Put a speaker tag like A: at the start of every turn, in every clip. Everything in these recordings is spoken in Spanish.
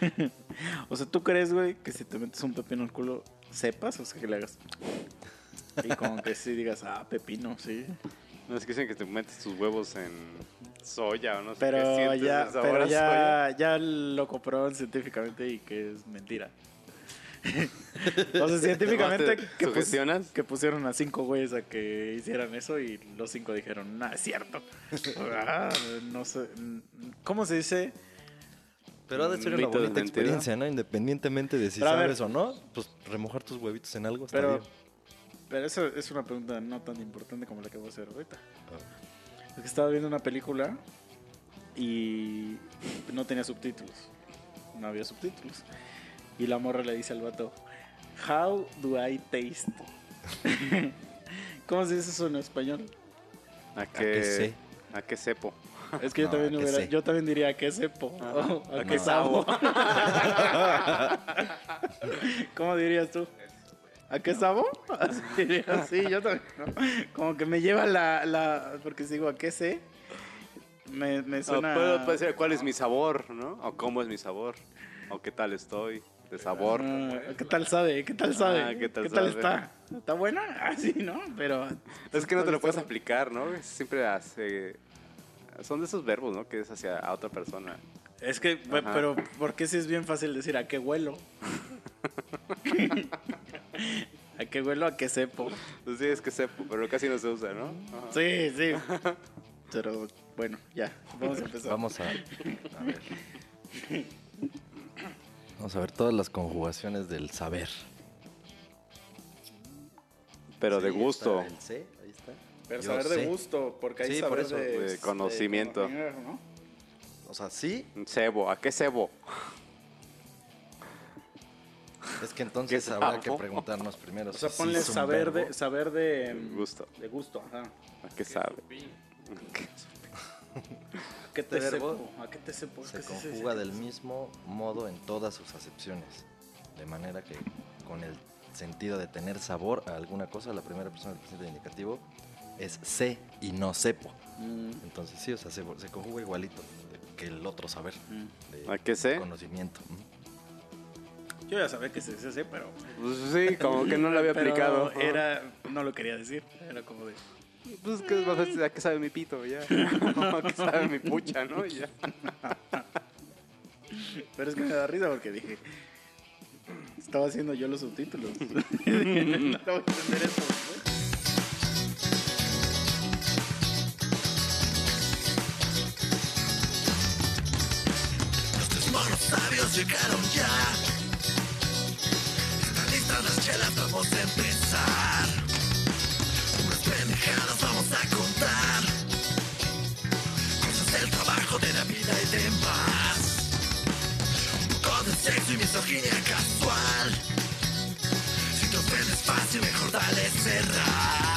A: O sea, ¿tú crees, güey, que si te metes un pepino al culo, sepas? O sea, que le hagas. Y como que sí digas, ah, pepino, sí.
B: No es que dicen que te metes tus huevos en soya o no sé qué. Sientes
A: ya, pero
B: a soya.
A: ya, ya lo comprobaron científicamente y que es mentira. o sea, científicamente
B: ¿Te
A: que, pus- que pusieron a cinco güeyes a que hicieran eso y los cinco dijeron, nah, es cierto. Ah, no sé, ¿cómo se dice?
C: Pero ha de ser una bonita experiencia, ¿no? Independientemente de si
A: Pero a
C: sabes o no, pues remojar tus huevitos en algo está
A: Pero,
C: bien.
A: pero eso es una pregunta no tan importante como la que voy a hacer ahorita.
C: Ah.
A: Es que estaba viendo una película y no tenía subtítulos. No había subtítulos. Y la morra le dice al vato, How do I taste? ¿Cómo se dice eso en español?
B: ¿A
C: qué
B: qué,
C: sé?
B: ¿A qué cepo?
A: Es que yo también
C: ¿a qué
A: hubiera, yo también diría ¿a qué sepo? O, ¿A,
B: ¿A
A: qué
B: qué
A: sabo? ¿Cómo dirías tú? ¿A qué sabo? Así diría, sí, yo también. ¿no? Como que me lleva la, la porque si digo ¿a qué sé? Me, me
B: No,
A: suena...
B: puedo, puede ser cuál es mi sabor, ¿no? O cómo es mi sabor. O qué tal estoy de sabor.
A: Ah, ¿Qué tal sabe? ¿Qué tal sabe?
B: Ah, ¿qué tal
A: tal
B: sabe?
A: está? ¿Está buena? Ah, sí, ¿no? Pero...
B: Es que no te lo puedes aplicar, ¿no? Siempre hace... Son de esos verbos, ¿no? Que es hacia a otra persona.
A: Es que,
B: Ajá.
A: pero ¿por qué si es bien fácil decir a qué huelo? ¿A qué huelo? ¿A qué sepo?
B: Pues sí, es que cepo, pero casi no se usa, ¿no? Ajá.
A: Sí, sí. Pero bueno, ya, vamos a empezar.
C: Vamos a, a ver. Vamos a ver todas las conjugaciones del saber.
B: Pero
C: Sí,
B: de gusto.
C: el está.
A: Pero
C: Yo
A: saber de
C: sé.
A: gusto, porque hay
C: Sí,
A: saber
C: por eso,
A: de,
B: de conocimiento.
A: conocimiento, ¿no?
C: O sea, sí,
B: Cebo, ¿a qué cebo?
C: es que entonces
B: ¿Qué
C: habrá que
B: sabo?
C: preguntarnos primero.
A: O sea,
C: si
A: ponle
C: es un
A: saber
C: verbo.
A: de, saber de
B: Gusto.
A: De gusto, ajá.
B: ¿A qué sabe?
A: ¿A qué te
C: Este verbo
A: sepo? ¿A qué te sepo?
C: se
A: ¿Qué se- se-
C: conjuga del mismo modo en todas sus acepciones. De manera que con el sentido de tener sabor a alguna cosa, la primera persona del presente indicativo es sé y no sepo.
A: Mm,
C: Entonces sí, o sea, se, se conjuga igualito que el otro saber.
A: mm.
C: De
B: ¿A qué sé?
C: Conocimiento.
A: Yo ya sabía que se se sé, pero...
B: Pues sí, como que no lo había
A: pero
B: aplicado.
A: Era... No lo quería decir. Era como de...
B: Pues que es más fácil, ¿a qué sabe mi pito? Ya. ¿A qué sabe mi pucha, no? Ya.
A: Pero es que me da risa porque dije... Estaba haciendo yo los subtítulos. No voy a entender esto.
D: Llegaron ya. Están listas las chelas, vamos a empezar. Unas pendejadas vamos a contar. Cosas del trabajo, de la vida y demás. Un poco de sexo y misoginia casual. Si te ofendes fácil, mejor dale cerrar.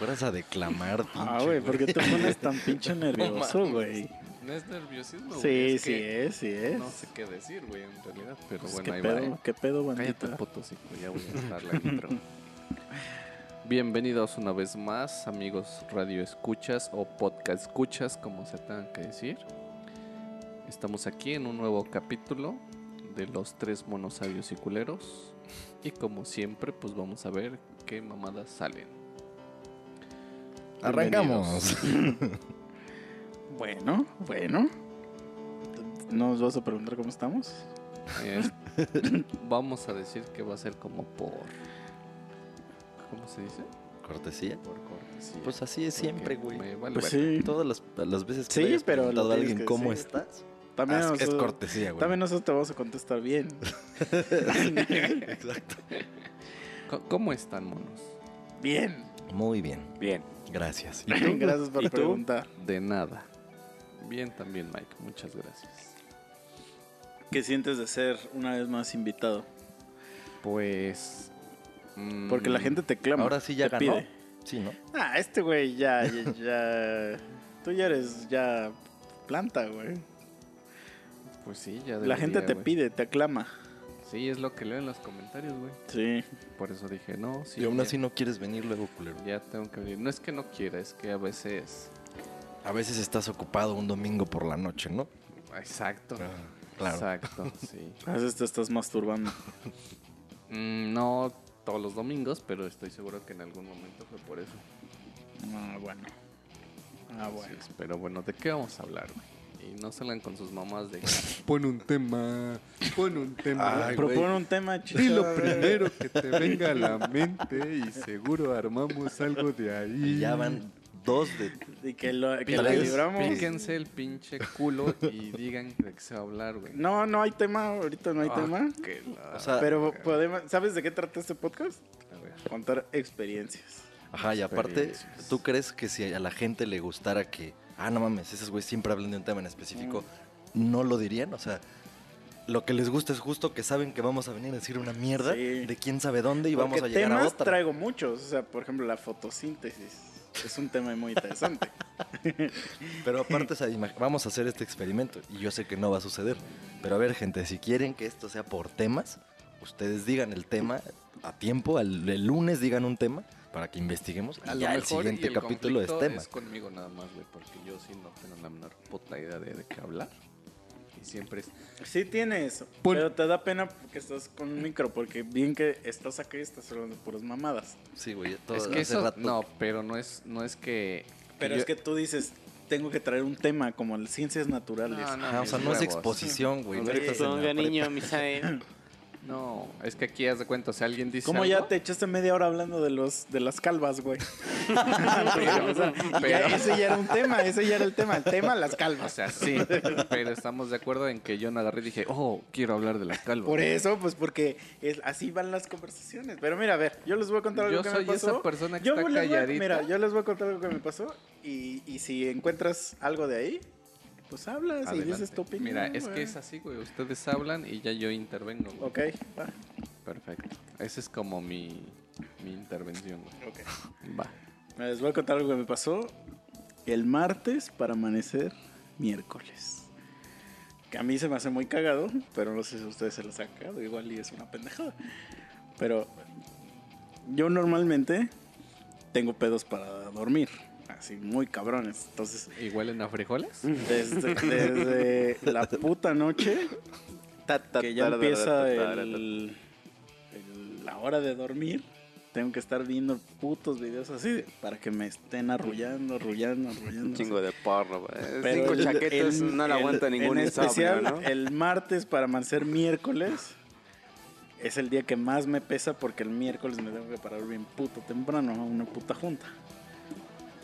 C: Fueras a declamar.
A: Ah,
C: pinche,
A: güey, ¿por qué te pones tan pinche nervioso, güey?
E: No es nerviosismo, güey,
A: Sí,
E: es
A: sí
E: que
A: es, sí es.
E: No sé qué decir, güey, en realidad. Pero
A: Pues,
E: bueno,
A: ¿Qué
E: ahí va.
A: pedo?
E: ¿eh?
A: ¿Qué pedo,
E: Cállate,
A: bandita?
E: potosico, ya voy a dejar la intro. Bienvenidos una vez más, amigos radio escuchas o podcast escuchas, como se tengan que decir. Estamos aquí en un nuevo capítulo de los tres monos sabios y culeros. Y como siempre, pues vamos a ver qué mamadas salen.
C: Arrancamos.
A: Bueno, bueno. ¿Nos vas a preguntar cómo estamos?
E: Eh, vamos a decir que va a ser como por... ¿Cómo se dice?
C: Cortesía.
E: Por cortesía.
C: Pues así es siempre, güey.
E: vale
A: Pues sí.
C: Todas las, las veces que
A: Sí,
C: hayas
A: pero
C: preguntado a alguien
A: que
C: cómo
A: decir.
C: estás,
A: También,
C: ah, es, cortesía, güey.
A: también nosotros te vamos a contestar bien.
C: Exacto.
E: ¿Cómo están, monos?
A: Bien.
C: Muy bien.
B: Bien.
C: Gracias.
A: Gracias por
B: ¿Y tú?
A: preguntar.
E: De nada. Bien también, Mike. Muchas gracias.
A: ¿Qué sientes de ser una vez más invitado?
E: Pues... mm,
A: Porque la gente te clama.
C: Ahora sí ya
A: te
C: ganó.
A: pide.
C: Sí, ¿no?
A: Ah, este güey ya, ya, ya- Tú ya eres ya planta, güey.
E: Pues sí, ya
A: La gente
E: debería,
A: te
E: güey.
A: pide, te aclama.
E: Sí, es lo que leo en los comentarios, güey.
A: Sí.
E: Por eso dije, no, sí.
C: y aún
E: ya-
C: así no quieres venir luego, culero.
E: Ya tengo que venir. No es que no quiera, es que a veces
C: A veces estás ocupado un domingo por la noche, ¿no?
E: Exacto.
C: Claro.
E: Exacto, sí.
A: A veces te estás masturbando.
E: Mm, no todos los domingos, pero estoy seguro que en algún momento fue por eso.
A: Ah, bueno. Ah, bueno.
E: Sí, pero bueno, ¿de qué vamos a hablar, güey? Y no salgan con sus mamás de... Pon un tema, pon un tema.
C: Ay,
A: Propone un tema
E: Di
A: chido.
E: lo primero que te venga a la mente y seguro armamos algo de ahí.
C: Y ya van dos de...
A: Y que lo, que lo libramos.
E: Píquense el pinche culo y digan de qué se va a hablar, güey.
A: No, no hay tema, ahorita no hay
E: Ah,
A: tema.
E: que la-
C: O sea,
A: Pero podemos, ¿sabes de qué trata este podcast?
E: a ver.
A: Contar experiencias.
C: Ajá, y aparte. ¿tú crees que si a la gente le gustara que, ah, no mames, esos güeyes siempre hablan de un tema en específico, no lo dirían? O sea, lo que les gusta es justo que saben que vamos a venir a decir una mierda
A: Sí.
C: de quién sabe dónde y vamos a llegar a
A: temas
C: otra.
A: traigo muchos. O sea, por ejemplo, la fotosíntesis. Es un tema muy interesante.
C: Pero aparte, vamos a hacer este experimento y yo sé que no va a suceder. Pero a ver, gente, si quieren que esto sea por temas, ustedes digan el tema a tiempo, el lunes digan un tema para que investiguemos
E: A
C: y
E: lo
C: ya el
E: mejor y
C: siguiente
E: el
C: capítulo es tema.
E: Es conmigo nada más, güey, porque yo sí no tengo la menor puta idea de, de qué hablar. Y siempre es...
A: Sí tienes,
E: Pon-
A: pero te da pena que estás con un micro, porque bien que estás acá y estás hablando de puras mamadas.
C: Sí, güey, todo
E: es que
C: hace
E: eso...
C: rato-
E: No, pero no es, no es que...
A: Pero
E: yo-
A: es que tú dices, tengo que traer un tema como las ciencias naturales.
E: No, no,
C: Ajá, o sea, no es exposición, güey. no
B: Ponga
C: prepa.
B: niño, Misael.
E: No, es que aquí haz de cuenta, o sea, alguien dice
A: ¿Cómo
E: algo,
A: ya te echaste media hora hablando de los de las calvas, güey?
E: Pero-
A: O sea,
E: pero-
A: ya ese ya era un tema, ese ya era el tema, el tema las
E: O
A: calvas.
E: sea, sí, pero estamos de acuerdo en que yo no agarré y dije, oh, quiero hablar de la calva.
A: Por eso, pues porque es, así van las conversaciones. Pero mira, a ver, yo les voy a contar algo
E: Yo
A: que
E: soy
A: me pasó.
E: esa persona que
A: Yo
E: está
A: a-
E: calladita.
A: Mira, yo les voy a contar algo que me pasó y, y si encuentras algo de ahí, pues hablas y dices tu opinión.
E: Mira, es que es así, güey. Ustedes hablan y ya yo intervengo. güey.
A: Ok, va,
E: Perfecto. Esa es como mi, mi intervención, güey.
A: ok.
E: Va.
A: Les voy a contar algo que me pasó el martes para amanecer miércoles. Que a mí se me hace muy cagado, pero no sé si ustedes se los ha cagado, igual y es una pendejada. Pero yo normalmente tengo pedos para dormir, así muy cabrones. Entonces,
E: ¿Y huelen a frijoles?
A: desde, desde la puta noche que ya empieza el- el- la hora de dormir, tengo que estar viendo putos videos así para que me estén arrullando, arrullando, arrullando.
B: Un chingo de porno, güey.
A: Pero
B: Cinco
A: el-
B: chaquetas
A: el-
B: no le aguanta
A: el-
B: ningún
A: En
B: insomnio,
A: especial,
B: ¿no?
A: el martes para amanecer miércoles es el día que más me pesa porque el miércoles me tengo que parar bien puto temprano a una puta junta.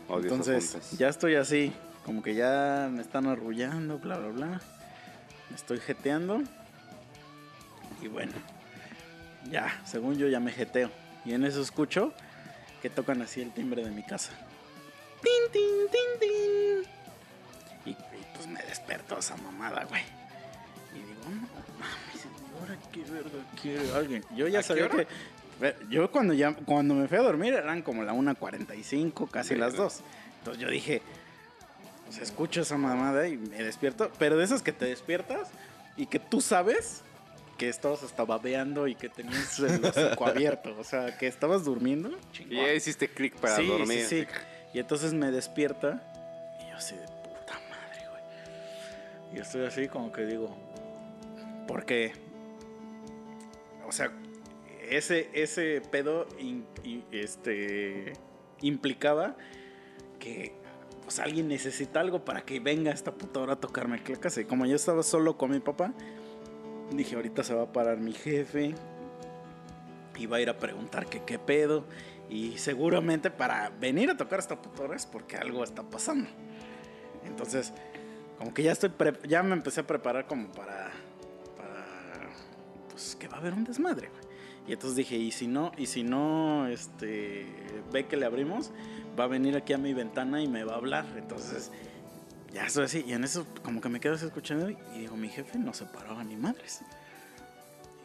B: Odio
A: Entonces, ya estoy así, como que ya me están arrullando, bla, bla, bla. Me estoy jeteando. Y bueno, ya, según yo ya me jeteo. Y en eso escucho que tocan así el timbre de mi casa. Tin, tin, tin, tin. Y, y pues me despertó esa mamada, güey. Y digo, no mames, ahora qué verga quiere alguien. Yo ya
E: ¿A qué
A: sabía que. Yo cuando ya cuando me fui a dormir eran como la 1.45, casi las 2. Entonces yo dije, pues escucho esa mamada y me despierto. Pero de esas que te despiertas y que tú sabes que estabas hasta babeando y que tenías el hocico abierto. O sea, que estabas durmiendo.
B: Y ya hiciste clic para
A: sí,
B: dormir.
A: Sí, sí. Y entonces me despierta y yo así de puta madre, güey. Y estoy así como que digo, porque, o sea, ese, ese pedo este, implicaba que pues alguien necesita algo para que venga esta puta hora a tocarme la casa. Y como yo estaba solo con mi papá, dije, ahorita se va a parar mi jefe y va a ir a preguntar que qué pedo. Y seguramente para venir a tocar esta puta hora es porque algo está pasando. Entonces, como que ya estoy ya me empecé a preparar como para para pues que va a haber un desmadre, güey. Y entonces dije, y si no, y si no este ve que le abrimos, va a venir aquí a mi ventana y me va a hablar. Entonces, ya estoy así y en eso como que me quedo así escuchando y digo, mi jefe no se paraba ni madres.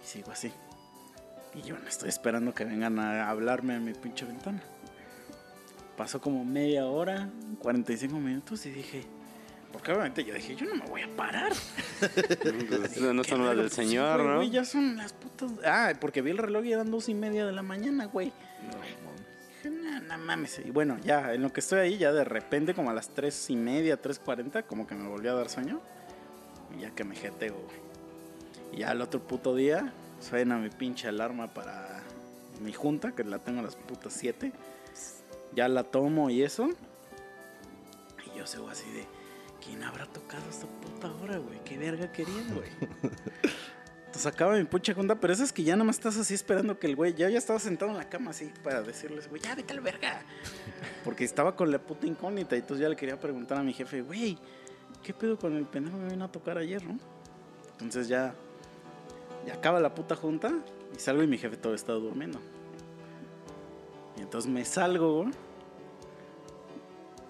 A: Y sigo así. Y yo no estoy esperando que vengan a hablarme a mi pinche ventana. Pasó como media hora, 45 minutos y dije, porque obviamente yo dije, yo no me voy a parar.
B: Pues, no
A: ¿Qué
B: son las del
A: Sí,
B: señor,
A: güey,
B: ¿no?
A: güey, ya son las putas. Ah, porque vi el reloj y eran dos y media de la mañana, güey. Dije, no, no mames. Y bueno, ya, en lo que estoy ahí, ya de repente, como a las 3 y media, 3.40, como que me volvió a dar sueño. Y ya que me jeteo, güey. Y ya el otro puto día, suena mi pinche alarma para mi junta, que la tengo a las putas 7. Ya la tomo y eso. Y yo sigo así de, ¿quién habrá tocado esta puta hora, güey? ¿Qué verga querían, güey? Entonces acaba mi pucha junta, pero eso es que ya nomás estás así esperando que el güey, ya, ya estaba sentado en la cama así para decirles, güey, ya vete al verga. Porque estaba con la puta incógnita y entonces ya le quería preguntar a mi jefe, güey, ¿qué pedo con el pendejo me vino a tocar ayer, no? Entonces ya, ya acaba la puta junta y salgo y mi jefe todavía está durmiendo. Y entonces me salgo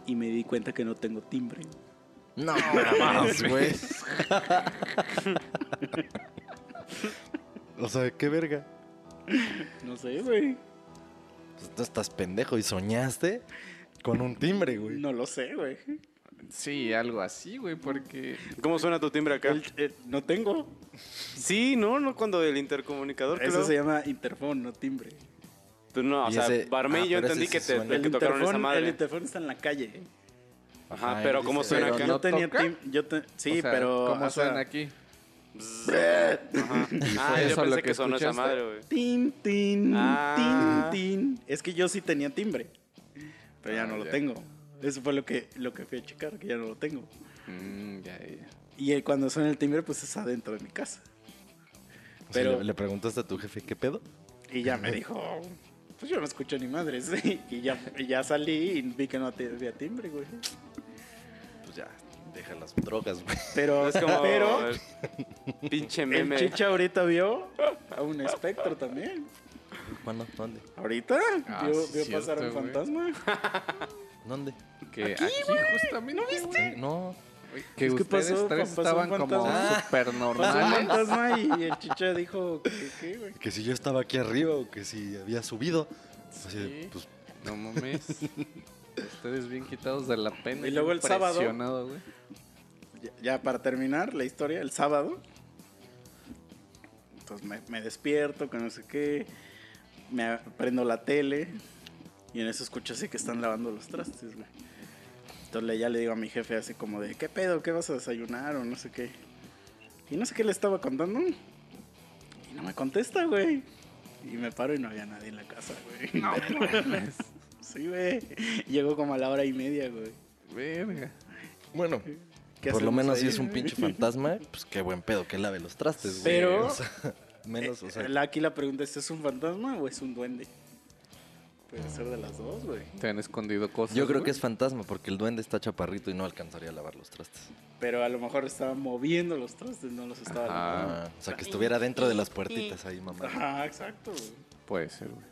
A: y me di cuenta que no tengo timbre.
C: No, mames, güey. o sea, qué verga.
A: No sé, güey.
C: Pues tú estás pendejo y soñaste con un timbre, güey.
A: No lo sé, güey.
E: Sí, algo así, güey, porque...
B: ¿Cómo suena tu timbre acá?
A: El- el- no tengo.
B: Sí, no, no cuando el intercomunicador.
A: Eso
B: creo.
A: se llama interfón, no timbre.
B: No, o sea,
C: ese-
B: Barmey
C: ah,
B: yo entendí que te, que tocaron esa
A: el
B: madre.
A: interfón está en la calle.
B: Ajá,
C: Ah,
B: pero ¿cómo
C: dice-
B: suena
E: Pero
B: acá?
E: no
A: Yo tenía
E: toca?
A: tim- yo te- sí,
E: o sea,
A: pero
E: ¿Cómo
A: o sea,
E: suena aquí?
B: Ajá. Ah, yo
E: eso lo
B: pensé
E: que
B: que sonó esa
E: escuchaste?
B: madre, güey.
A: Tin, tin,
B: Ah.
A: tin, tin. Es que yo sí tenía timbre, pero ya
E: Ah,
A: no lo
E: ya.
A: tengo. Eso fue lo que lo que fui a checar, que ya no lo tengo.
E: Mm, ya, ya.
A: Y eh, cuando suena el timbre, pues es adentro de mi casa.
C: O sea,
A: Pero-
C: le, le preguntaste a tu jefe qué pedo.
A: Y ya me dijo, pues yo no escucho ni madres. y ya, y ya salí y vi que no te- había timbre, güey.
C: Pues ya, deja las drogas, güey.
A: Pero,
B: Es como
A: pero
B: el pinche
A: el
B: meme.
A: chicha ahorita vio a un espectro también.
C: ¿Cuándo? ¿Dónde?
A: ¿Ahorita?
E: Ah,
A: ¿Vio,
E: sí,
A: vio
E: cierto,
A: pasar un
E: güey.
A: fantasma?
C: ¿Dónde?
E: Que aquí, justamente. ¿No viste?
C: No.
E: Que
A: Es que
E: ustedes
A: pasó-
E: tres
A: pasó un
E: estaban como
A: Pasó un
E: normales.
A: fantasma y el chicha dijo que qué, güey.
C: Que si yo estaba aquí arriba o que si había subido. Así
E: Sí.
C: pues,
E: No mames. Ustedes bien quitados de la pena.
A: Y luego el sábado-
E: güey.
A: Ya, ya para terminar la historia, el sábado. Entonces me, me despierto, que no sé qué. Me prendo la tele. Y en eso escucho así que están lavando los trastes, güey. Entonces ya le digo a mi jefe así como de, ¿qué pedo? ¿Qué vas a desayunar? O no sé qué. Y no sé qué le estaba contando. Y no me contesta, güey. Y me paro y no había nadie en la casa, güey.
E: No.
A: Sí, güey. Llegó como a la hora y media, güey.
E: Verga.
C: bueno,
A: ¿Qué
C: por lo menos
A: ahí,
C: si es un pinche fantasma, pues qué buen pedo que lave los trastes, güey.
A: Pero-
C: O sea, menos, o sea,
A: Eh, la- aquí la pregunta es, ¿es un fantasma o es un duende? Puede ser de las dos, güey.
E: Te han escondido cosas.
C: yo creo
E: güey?
C: que es fantasma porque el duende está chaparrito y no alcanzaría a lavar los trastes.
A: Pero a lo mejor estaba moviendo los trastes, no los estaba lavando.
C: Ah, o sea, que estuviera dentro de las puertitas ahí, mamá.
A: Ajá, exacto. güey.
E: Puede ser, güey.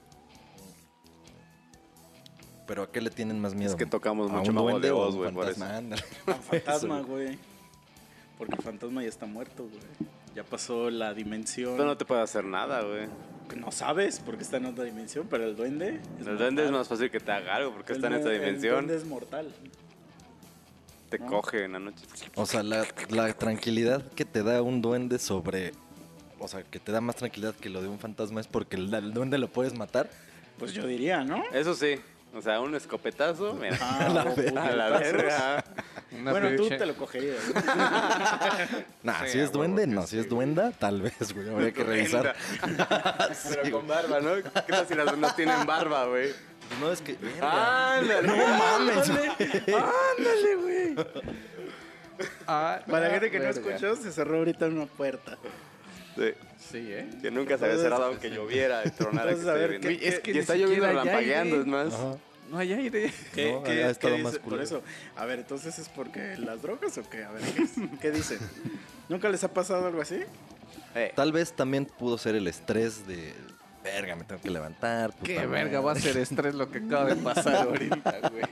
C: Pero ¿a qué le tienen más miedo?
B: Es que tocamos
C: ¿A
B: mucho
C: duende
B: de Oz, güey,
C: fantasma?
A: Fantasma, güey. Porque el fantasma ya está muerto, güey. Ya pasó la dimensión.
B: Pero no te puede hacer nada, güey.
A: No sabes porque está en otra dimensión, pero el duende. es
B: El duende es más fácil que te haga algo porque
A: El
B: está en esta
A: duende- El
B: dimensión.
A: duende es mortal.
B: Te
A: ¿no?
B: coge en la noche.
C: O sea, la, la tranquilidad que te da un duende sobre... O sea, que te da más tranquilidad que lo de un fantasma es porque el, el duende lo puedes matar.
A: Pues yo diría, ¿no?
B: Eso sí. O sea, un escopetazo, mira.
A: Ah,
C: la
A: o
C: verga.
B: a la verga.
E: Una
A: Bueno, tú te lo cogerías. ¿no?
C: Nah,
B: Sí,
C: si
B: a
C: es duende, no.
B: sí,
C: Si es duenda, tal vez, güey. Habría que revisar.
B: Pero con barba, ¿no? ¿Qué tal si las no tienen barba, güey?
C: No, es que... verga.
B: ¡Ándale!
C: No mames,
A: Ándale, güey.
E: Ah,
A: Para la
E: la
A: gente que no escuchó, se cerró ahorita una puerta.
B: Sí,
E: Sí, ¿eh?
B: que nunca se había cerrado aunque lloviera y tronara. que
A: a
B: estoy
A: ver,
B: viendo.
A: ¿qué-
E: Es que
B: y está lloviendo relampagueando, es más.
C: Ajá.
E: No hay aire.
A: ¿Qué,
C: No,
A: qué-
C: ha estado
A: qué
C: más?
A: Por eso. A ver, entonces es porque las drogas o qué? A ver, ¿qué, qué dicen? ¿Nunca les ha pasado algo así?
B: Eh,
C: Tal vez también pudo ser el estrés de... Verga, me tengo que levantar. puta
E: Qué
C: madre.
E: verga va a ser estrés lo que acaba de pasar ahorita, güey.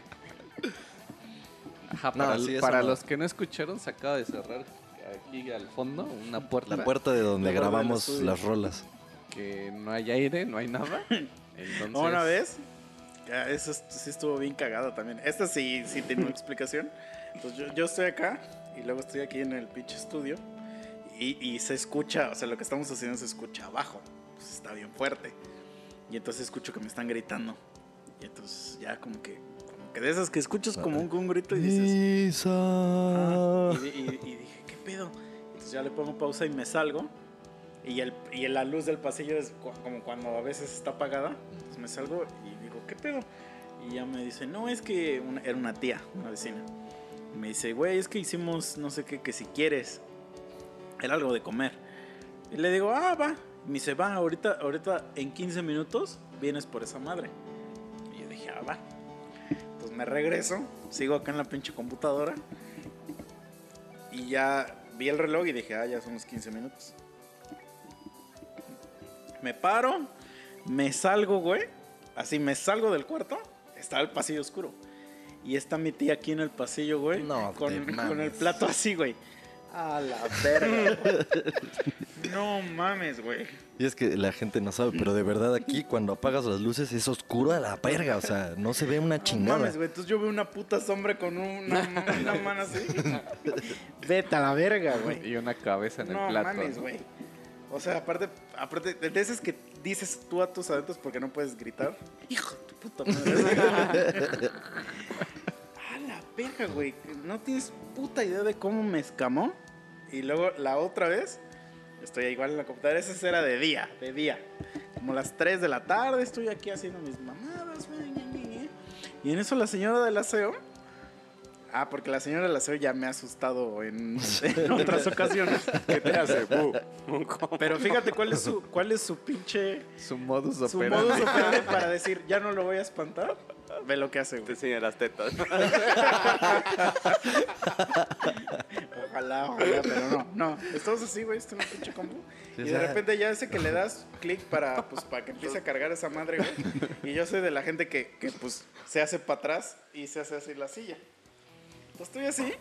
E: Ajá,
C: No,
E: para,
C: sí, eso
E: para
C: no.
E: los que no escucharon, se acaba de cerrar aquí al fondo una puerta.
C: La puerta de donde
A: La
C: grabamos las rolas.
E: Que no hay aire, no hay nada. Entonces,
A: Una vez, ya, eso es- sí estuvo bien cagado también. Esta sí, sí tiene una explicación. Entonces yo, yo estoy acá y luego estoy aquí en el pinche estudio y, y se escucha, o sea, lo que estamos haciendo se escucha abajo. Pues está bien fuerte. Y entonces escucho que me están gritando. Y entonces ya como que, como que de esas que escuchas como un, un grito y dices, "Ah", y, y- y dije, ¿qué pedo? Entonces ya le pongo pausa y me salgo. Y, el, y la luz del pasillo es como cuando a veces está apagada. Entonces me salgo y digo, ¿qué pedo? Y ya me dice, no, es que una- era una tía, una vecina. Y me dice, güey, es que hicimos no sé qué, que si quieres. Era algo de comer. Y le digo, ah, va. Y me dice, va, ahorita, ahorita en 15 minutos vienes por esa madre. Y yo dije, ah, va. Pues me regreso, sigo acá en la pinche computadora. Y ya vi el reloj y dije, ah, ya son los 15 minutos. Me paro, me salgo, güey. Así me salgo del cuarto. Está el pasillo oscuro. Y está mi tía aquí en el pasillo, güey.
C: No
A: con, con el plato así, güey. A la verga. no mames, güey.
C: Y es que la gente no sabe, pero de verdad aquí cuando apagas las luces es oscuro a la verga, o sea, no se ve una
A: No
C: chingada.
A: mames, güey. Entonces yo veo una puta sombra con una, una mano así. Vete a la verga, güey.
E: Y una cabeza en
A: No
E: el plato.
A: mames,
E: ¿no?
A: güey. O sea, aparte, aparte de esas que dices tú a tus adentros porque no puedes gritar. Hijo de tu puta madre. a la verga, güey. No tienes puta idea de cómo me escamó. Y luego la otra vez, estoy igual en la computadora. Esa era de día, de día. Como las 3 de la tarde, estoy aquí haciendo mis mamadas. Y en eso la señora del aseo. Ah, porque la señora del aseo ya me ha asustado en, en otras ocasiones.
B: ¿Qué te hace? Bu.
A: Pero fíjate cuál es su, cuál es su pinche
E: Su modus
A: su
E: operandi.
A: modus operandi para decir ya no lo voy a espantar. Ve lo que hace,
B: Te
A: güey.
B: enseña las tetas.
A: Ojalá, ojalá, pero no, no. Estamos así, güey, esto es un pinche combo.
C: Sí,
A: y de
C: sea-
A: repente ya hace que le das clic para, pues, para que empiece a cargar esa madre, güey. Y yo soy de la gente que, que pues, se hace para atrás y se hace así la silla. Entonces estoy así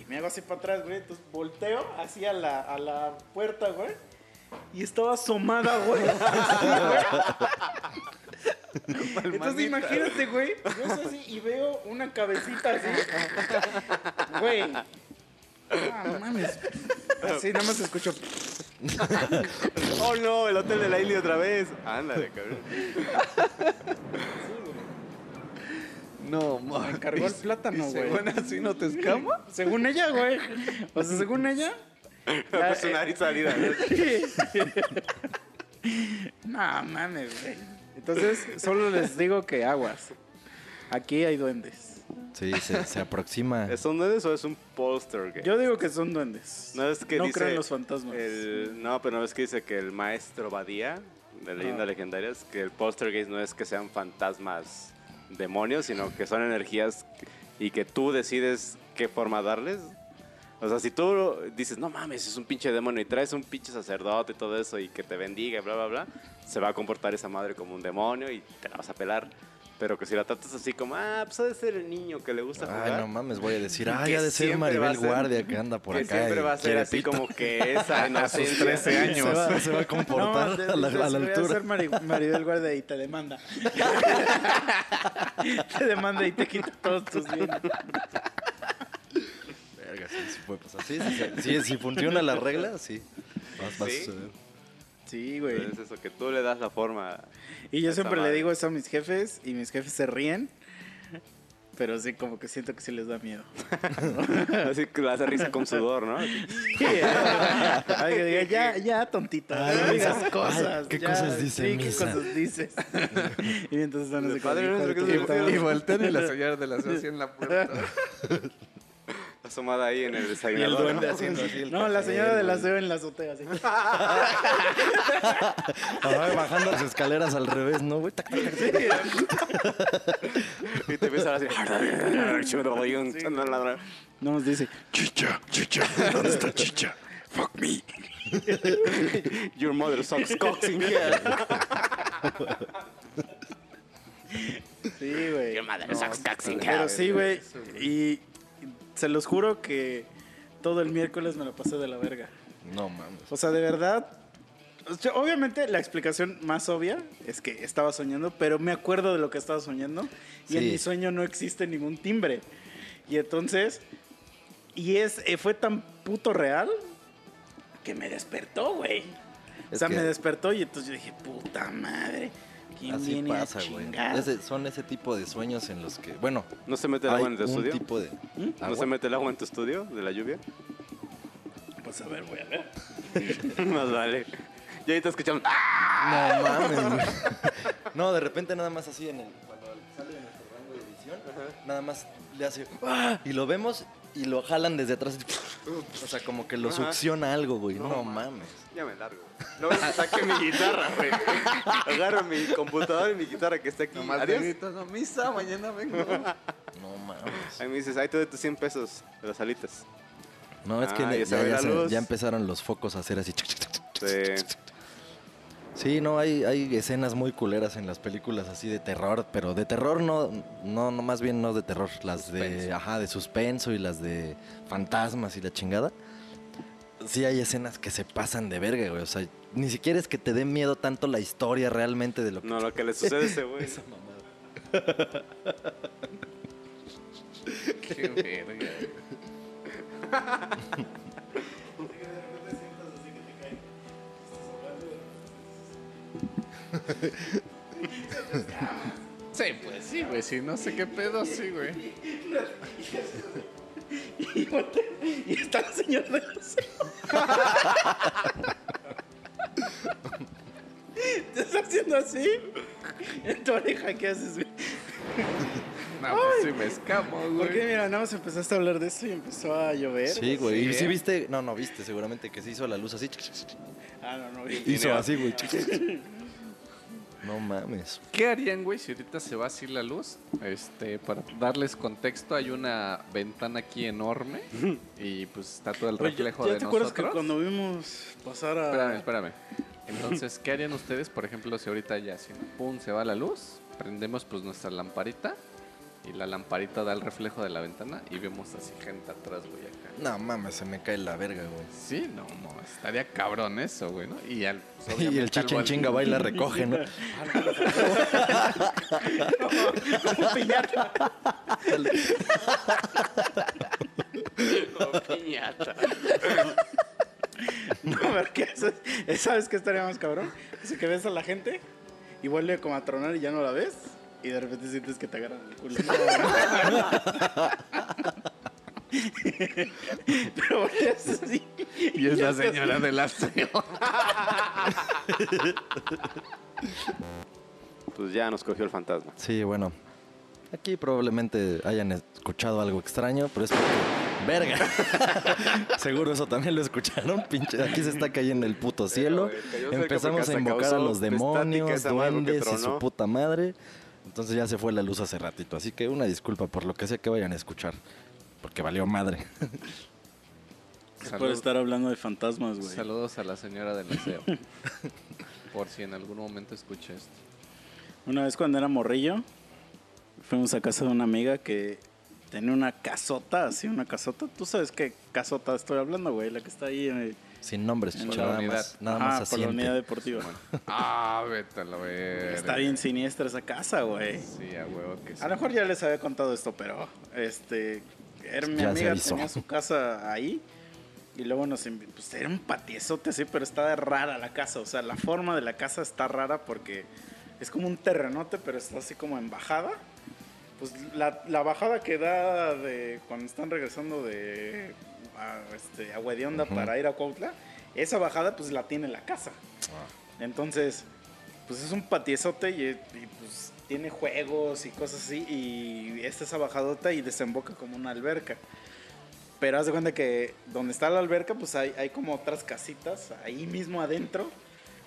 A: y me hago así para atrás, güey. Entonces volteo así a la, a la puerta, güey. Y estaba asomada, güey. Entonces imagínate, güey. Yo soy así y veo una cabecita así. Güey. No mames. Así nada más escucho.
B: oh no, el hotel de la India otra vez. Ándale, cabrón.
E: No,
A: Me
E: mames.
A: cargó el plátano, güey.
E: Según así no te escama.
A: Según ella, güey. O sea, según ella.
B: Pues su
A: eh,
B: salida.
A: No mames, güey. Entonces, solo les digo que aguas. Aquí hay duendes.
C: Sí, se, se aproxima.
B: ¿Es un duendes o es un póster gay?
A: Yo digo que son duendes.
B: No es que
A: no
B: dice
A: creo en los fantasmas.
B: El, no, pero no es que dice que el maestro Badía de leyendas
A: Ah.
B: legendarias que el poltergeist no es que sean fantasmas demonios, sino que son energías y que tú decides qué forma darles. O sea, si tú dices, no mames, es un pinche demonio y traes un pinche sacerdote y todo eso y que te bendiga, bla, bla, bla, se va a comportar esa madre como un demonio y te la vas a pelar. Pero que si la tratas así como, ah, pues ha de ser el niño que le gusta jugar.
C: Ay, no mames, voy a decir, ay, ha de ser
B: va a
C: Maribel
B: ser-
C: Guardia que anda por
B: que
C: acá.
B: siempre va a ser así
C: pito.
B: como que esa
E: A sus
B: inocencia.
E: 13 años.
C: Se va, se va a comportar
A: de-
C: a la,
A: de-
C: a la
A: voy
C: altura.
A: ser Mari- Maribel Guardia y te demanda. te demanda y te quita todos tus bienes.
C: Verga, sí, sí puede pasar. Sí, sí, sí, sí, si funciona la regla, sí. Vas, vas a
B: ¿Sí?
C: suceder.
A: Sí, güey.
B: Es eso, que tú le das la forma.
A: Y yo siempre le digo eso a mis jefes y mis jefes se ríen. Pero sí, como que siento que sí les da miedo.
B: Así que le hace risa con sudor, ¿no?
A: Ay, que diga, ya, ya, tontita,
C: Ay,
A: no digas
C: ay,
A: cosas.
C: ¿qué
A: ya,
C: cosas dice
A: sí, ¿qué cosas dices? y entonces están así
B: padre
A: puta
B: el
A: madre.
E: Y voltean y la señora de la así en la puerta.
B: Asomada ahí en el
C: Y el
B: desayunador.
C: duende
B: ¿no?
C: haciendo así. el
A: No, la señora del aseo en la azotea, así.
C: Ay, bajando las escaleras al revés, ¿no, güey?
B: Y te empieza a decir.
A: No nos dice,
D: Chicha, chicha, ¿dónde está chicha? Fuck me.
B: Your mother sucks cocks in here.
A: sí, güey.
B: Your mother sucks cocks in
A: Pero
B: here.
A: sí, güey. Y se los juro que todo el miércoles me lo pasé de la verga.
C: No mames.
A: O sea, de verdad. obviamente la explicación más obvia es que estaba soñando, pero me acuerdo de lo que estaba soñando. Y en mi sueño no existe ningún timbre. Y entonces. Y es, eh, fue tan puto real que me despertó, güey. O sea,
C: que-
A: me despertó y entonces yo dije, puta madre. ¿Quién
C: Así
A: viene
C: pasa, güey. Son ese tipo de sueños en los que, bueno,
B: ¿No se mete el agua en tu estudio?
C: tipo de...
B: ¿No
C: ¿Agua?
B: se mete el agua en tu estudio de la lluvia?
A: Pues a ver, voy a ver.
B: Más vale. Y ahorita escuchamos. ¡Ah!
C: No mames. No, de repente nada más así en el. Cuando sale de nuestro rango de visión, nada más le hace. ¡ah! Y lo vemos y lo jalan desde atrás. O sea, como que lo
B: Ajá.
C: succiona algo, güey. No,
B: No,
C: mames.
B: Ya me largo. No, saqué mi guitarra, güey. Agarro mi computadora y mi guitarra que está aquí.
E: Nomás
B: Adiós.
E: gritas, no, misa, mañana vengo.
C: No mames.
B: Ahí me dices, ahí te doy tus 100 pesos de las alitas.
C: No, es que
B: Ah, se-
C: ya empezaron los focos a hacer así.
B: Sí.
C: Sí, no, hay, hay escenas muy culeras en las películas así de terror, pero de terror no, no, no más bien no de terror, las de, ajá, de suspenso y las de fantasmas y la chingada. Sí hay escenas que se pasan de verga, güey, o sea, ni siquiera es que te dé miedo tanto la historia realmente de lo que...
B: No, lo que le sucede a ese güey.
E: Qué verga. Sí, pues sí, güey. Si no sé qué pedo, sí, güey.
A: Y, está la señora de la ¿Te estás haciendo así? En tu oreja, ¿qué haces, güey?
E: No, pues sí me escamo,
A: Porque
E: güey.
A: mira, nada más empezaste a hablar de esto y empezó a llover.
C: Sí, güey, y
A: Sí.
C: sí viste, no, no viste seguramente que se hizo la luz así.
A: Ah, no, no vi.
C: Hizo así, güey. No mames.
E: ¿Qué harían, güey, si ahorita se va así la luz? Este, para darles contexto, hay una ventana aquí enorme y pues está todo el
A: Oye,
E: reflejo
A: ¿ya
E: de
A: te acuerdas que cuando vimos pasar a...
E: Espérame, espérame. Entonces, ¿qué harían ustedes, por ejemplo, si ahorita ya, si pum, se va la luz, prendemos pues nuestra lamparita y la lamparita da el reflejo de la ventana y vemos así gente atrás, güey, acá.
C: No mames, se me cae la verga, güey.
E: Sí, no, no, estaría cabrón eso, güey, ¿no? Y, al, pues,
C: Y el chichen chinga va y la recoge, ¿no?
A: Como piñata.
B: Como piñata.
A: No, porque eso- ¿sabes qué estaría más cabrón? Así que ves a la gente y vuelve como a tronar y ya no la ves y de repente sientes que te agarran el culo. Pero volteas así.
E: Y es la señora del aseo.
B: Pues ya nos cogió el fantasma.
C: Sí, bueno. Aquí probablemente hayan escuchado algo extraño, pero es porque... ¡Verga! Seguro eso también lo escucharon, pinche. Aquí se está cayendo el puto cielo.
B: cerca
C: Empezamos a invocar a los demonios, duendes y su puta madre. Entonces ya se fue la luz hace ratito. Así que una disculpa por lo que sea que vayan a escuchar. Porque valió madre.
A: Por
E: Salud-
A: estar hablando de fantasmas, güey.
E: Saludos a la señora del aseo. Por si en algún momento escucha esto.
A: Una vez cuando era morrillo, fuimos a casa de una amiga que tenía una casota, así una casota. Tú sabes qué casota estoy hablando, güey, la que está ahí en,
C: Sin nombres,
A: En
C: nada
E: unidad.
C: más, nada más
A: por la unidad
C: asiente.
A: deportiva.
E: Ah, vete a la verga.
A: Está bien siniestra esa casa, güey.
E: Sí, a huevo que sí.
A: A lo mejor ya les había contado esto, pero este era mi
C: Ya
A: amiga tenía su casa ahí y luego nos pues era un patiezote así, pero estaba rara la casa, o sea, la forma de la casa está rara porque es como un terrenote, pero está así como en bajada. Pues la, la bajada que da de cuando están regresando de a, este, Agua de Onda
C: Ujú.
A: para ir a Cuautla, esa bajada pues la tiene la casa. Entonces, pues es un patiezote y, y, pues tiene juegos y cosas así. Y esta es esa bajadota y desemboca como una alberca. Pero haz de cuenta que donde está la alberca, pues hay, hay como otras casitas ahí mismo adentro,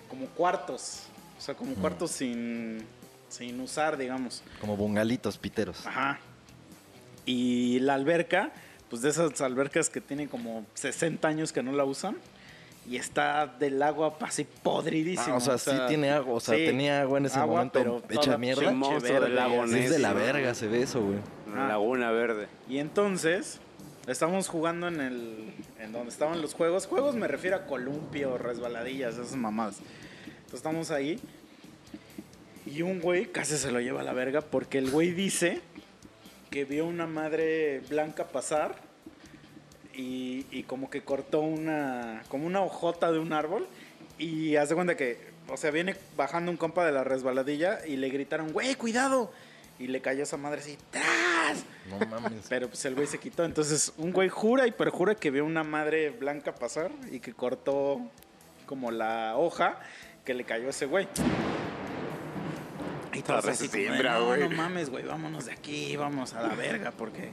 A: como cuartos. O sea, como cuartos sin, sin usar, digamos.
C: Como bungalitos piteros.
A: Ajá. Y la alberca, pues de esas albercas que tienen como 60 años que no la usan. Y está del agua así podridísimo.
C: Ah, o sea, sí tiene agua, o sea,
A: sí,
C: tenía agua en ese
A: agua,
C: momento
A: pero
C: hecha mierda.
B: del
A: verde,
B: lago.
C: Sí, es de la verga se ve eso, güey.
B: Una
A: Ah.
B: laguna verde.
A: Y entonces, estamos jugando en el. En donde estaban los juegos. Juegos me refiero a columpio, resbaladillas, esas mamadas. Entonces estamos ahí. Y un güey casi se lo lleva a la verga porque el güey dice que vio una madre blanca pasar y, y como que cortó una. como una hojota de un árbol. Y hace cuenta que. o sea, viene bajando un compa de la resbaladilla y le gritaron, güey, cuidado. Y le cayó esa madre así, ¡tras!
C: No mames.
A: Pero pues el güey se quitó. Entonces, un güey jura y perjura que vio una madre blanca pasar y que cortó como la hoja que le cayó a ese güey. Y todos así como no, no mames, güey, vámonos de aquí, vamos a la verga, porque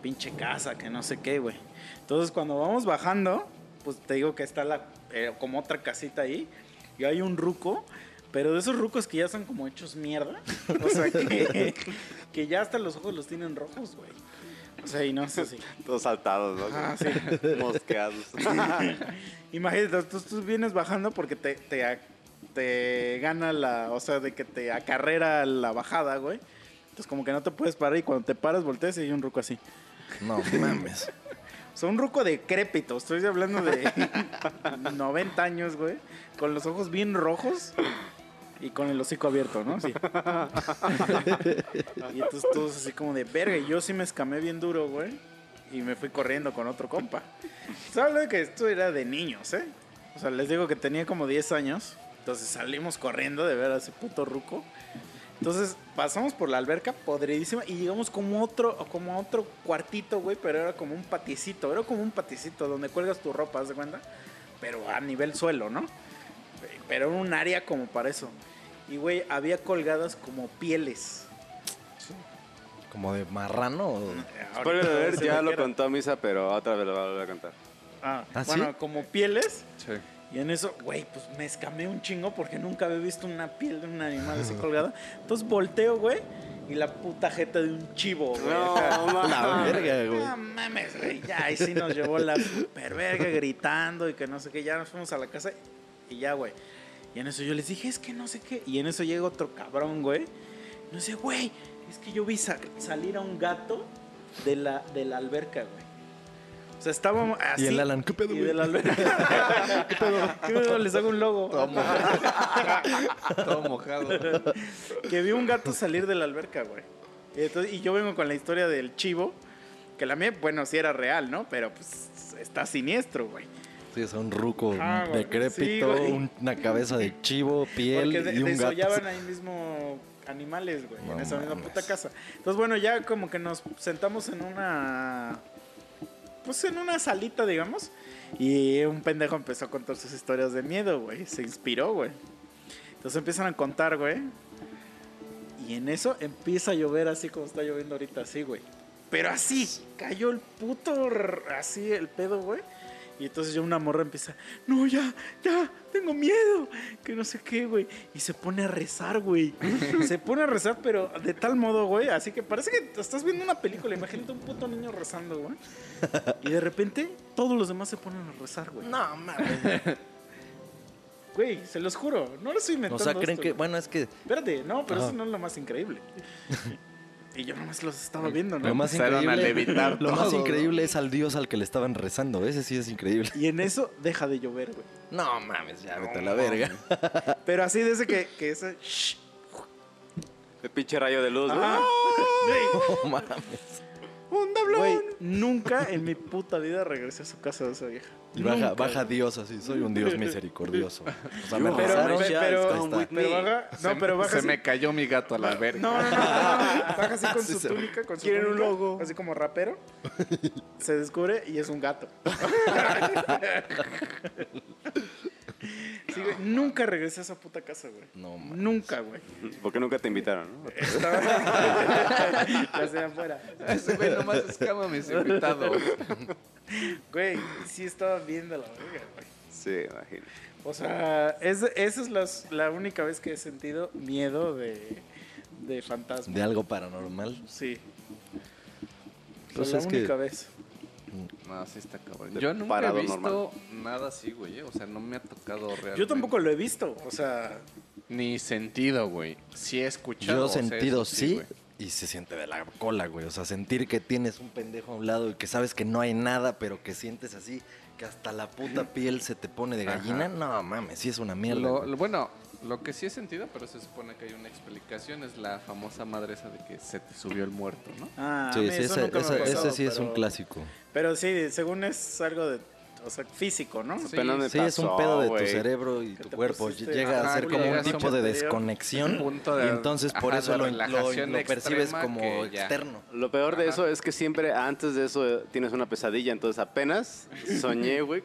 A: pinche casa, que no sé qué, güey. Entonces, cuando vamos bajando, pues te digo que está la, eh, como otra casita ahí, y hay un ruco, pero de esos rucos que ya son como hechos mierda, o sea, que, que ya hasta los ojos los tienen rojos, güey. O sea, y no sé si...
B: Todos saltados, ¿no?
A: Ah, sí.
B: Mosqueados.
A: Imagínate, tú, tú vienes bajando porque te, te, te gana la, o sea, de que te acarrera la bajada, güey. Entonces como que no te puedes parar y cuando te paras volteas y hay un ruco así.
C: No mames.
A: Sea, un ruco decrépito, estoy hablando de 90 años, güey. Con los ojos bien rojos y con el hocico abierto, ¿no? Sí. y entonces todos así como de verga. Y yo sí me escamé bien duro, güey. Y me fui corriendo con otro compa. ¿Sabes que esto era de niños, eh? O sea, les digo que tenía como 10 años. Entonces salimos corriendo de ver a ese puto ruco. Entonces pasamos por la alberca podridísima y llegamos como otro, como a otro cuartito, güey, pero era como un paticito, era como un paticito donde cuelgas tu ropa, ¿haz de cuenta? Pero a nivel suelo, ¿no? Pero era un área como para eso. Y, güey, había colgadas como pieles.
C: Como de marrano. o-
B: Spoiler
A: se
B: ya lo contó Misa, pero otra vez lo va a contar.
A: Ah,
C: ¿Ah,
A: bueno,
C: sí?
A: como pieles.
E: Sí.
A: Y en eso, güey, pues me escamé un chingo porque nunca había visto una piel de un animal así colgada. Entonces volteo, güey, y la puta jeta de un chivo, güey.
B: No.
C: La verga, güey.
A: No mames, güey. Ya, ahí sí nos llevó la super verga gritando y que no sé qué. Ya nos fuimos a la casa y ya, güey. Y en eso yo les dije, es que no sé qué. Y en eso llega otro cabrón, güey. Y nos dice, güey, es que yo vi sa- salir a un gato de la, de la alberca, güey. O sea, estábamos así.
C: Y el Alan, ¿qué pedo,
A: Y
C: güey?
A: de la alberca. ¿Qué pedo? ¿Qué pedo? Les hago un logo.
E: Todo mojado.
A: que vi un gato salir de la alberca, güey. Y, entonces- y yo vengo con la historia del chivo, que la mía, bueno, sí era real, ¿no? Pero pues está siniestro, güey.
C: Sí, es un ruco
A: Ah,
C: decrépito,
A: Sí,
C: una cabeza de chivo, piel
A: Porque de-
C: y un gato.
A: desollaban ahí mismo animales, güey, en esa misma puta casa. Entonces, bueno, ya como que nos sentamos en una... Pues en una salita, digamos. Y un pendejo empezó a contar sus historias de miedo, güey. Se inspiró, güey. Entonces empiezan a contar, güey. Y en eso empieza a llover así como está lloviendo ahorita, así, güey. Pero así, cayó el puto, así el pedo, güey. Y entonces ya una morra empieza, no, ya, ya, tengo miedo, que no sé qué, güey. Y se pone a rezar, güey. se pone a rezar, pero de tal modo, güey, así que parece que estás viendo una película. Imagínate un puto niño rezando, güey. Y de repente todos los demás se ponen a rezar, güey.
C: No, mames.
A: Güey, se los juro, no lo estoy
C: O
A: inventando.
C: sea, creen
A: esto,
C: que,
A: güey.
C: bueno, es que
A: Espérate, no, pero
C: Ajá.
A: eso no es lo más increíble. y yo nomás los estaba viendo, ¿no?
C: lo más
E: Empezaron a levitar
C: lo más increíble es al dios al que le estaban rezando. Ese sí es increíble.
A: Y en eso deja de llover, güey.
C: No mames, ya vete a la verga.
A: Pero así de ese que, que ese.
B: El pinche rayo de luz, güey.
A: ah,
C: No mames.
A: un doblón. Güey, nunca en mi puta vida regresé a su casa de esa vieja.
C: Y baja, baja. Dios así, soy un Dios misericordioso. O sea, me
A: Pero,
C: rezaron,
A: pe-
B: Shall
A: pero, baja, no, pero baja
E: Se
A: así.
E: me cayó mi gato a la verga.
A: No, no, no, no, no. Baja así con
C: Sí,
A: su
C: se-
A: túnica, con su
B: Quieren un logo.
A: Así como rapero. Se descubre y es un gato. Sí, güey, nunca regresé a esa puta casa, güey.
C: No mames.
A: Nunca, güey.
B: ¿Por qué nunca te invitaron, no?
A: Estaba Las de afuera.
E: Ese güey nomás escama mis invitados.
A: Güey, sí estaba viendo la verga, güey.
B: Sí, imagino.
A: O sea, es, esa es las- la única vez que he sentido miedo de, de fantasma.
C: De algo paranormal.
A: Sí.
C: Pues
A: la
C: que-
A: única vez.
E: No, sí está cabrón.
B: De
E: Yo nunca he visto nada así, güey. eh. O sea, no me ha tocado realmente.
A: Yo tampoco lo he visto. O sea,
E: Ni sentido, güey. Sí he escuchado.
C: Yo
E: o sea,
C: sentido sí, y se siente de la cola, güey. O sea, sentir que tienes un pendejo a un lado y que sabes que no hay nada, pero que sientes así, que hasta la puta piel se te pone de gallina. No mames, sí es una mierda.
E: Lo- bueno, lo que sí he sentido, pero se supone que hay una explicación, es la famosa madre esa de que se te subió el muerto, ¿no?
A: ah,
C: sí, sí, ese, sí es un
A: pero-
C: clásico.
A: Pero sí, según es algo de. o sea, físico, ¿no?
E: Sí,
C: es un pedo de tu cerebro y tu cuerpo.
A: pusiste-
C: Llega
E: Ajá,
C: a ser como un tipo de desconexión.
E: punto de-
C: y entonces por eso lo, lo- lo percibes como externo.
B: Lo peor de eso es que siempre antes de eso tienes una pesadilla. Entonces apenas soñé, güey,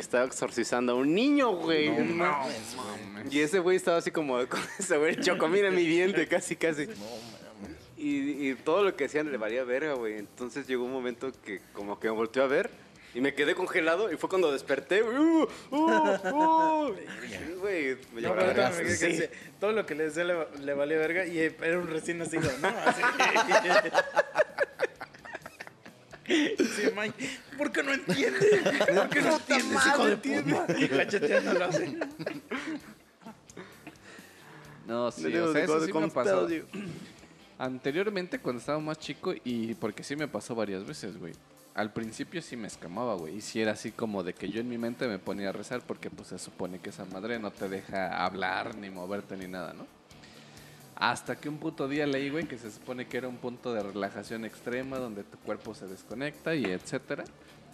B: que estaba exorcizando a un niño, güey.
C: No mames, güey.
B: Y ese güey estaba así como con ese güey, choco, mira mi diente, casi, casi.
C: No mames.
B: Y, y todo lo que hacían le valía verga, güey. Entonces llegó un momento que como que me volteó a ver y me quedé congelado y fue cuando desperté. Uh, uh, uh. Sí, güey, me
A: No,
B: verga.
A: dice, todo lo que le decía le, le valía verga y era un recién nacido, ¿no? Así. Sí, Mike, ¿por qué no entiende? ¿Por qué no entiendes, hijo de puta? Cacheteándolo así.
E: No, sí, o sea, eso sí me
B: pedos, digo.
E: Anteriormente, cuando estaba más chico, y porque sí me pasó varias veces, güey. Al principio sí me escamaba, güey. Y sí era así como de que yo en mi mente me ponía a rezar porque pues se supone que esa madre no te deja hablar, ni moverte, ni nada, ¿no? Hasta que un puto día leí, güey, que se supone que era un punto de relajación extrema donde tu cuerpo se desconecta y etcétera.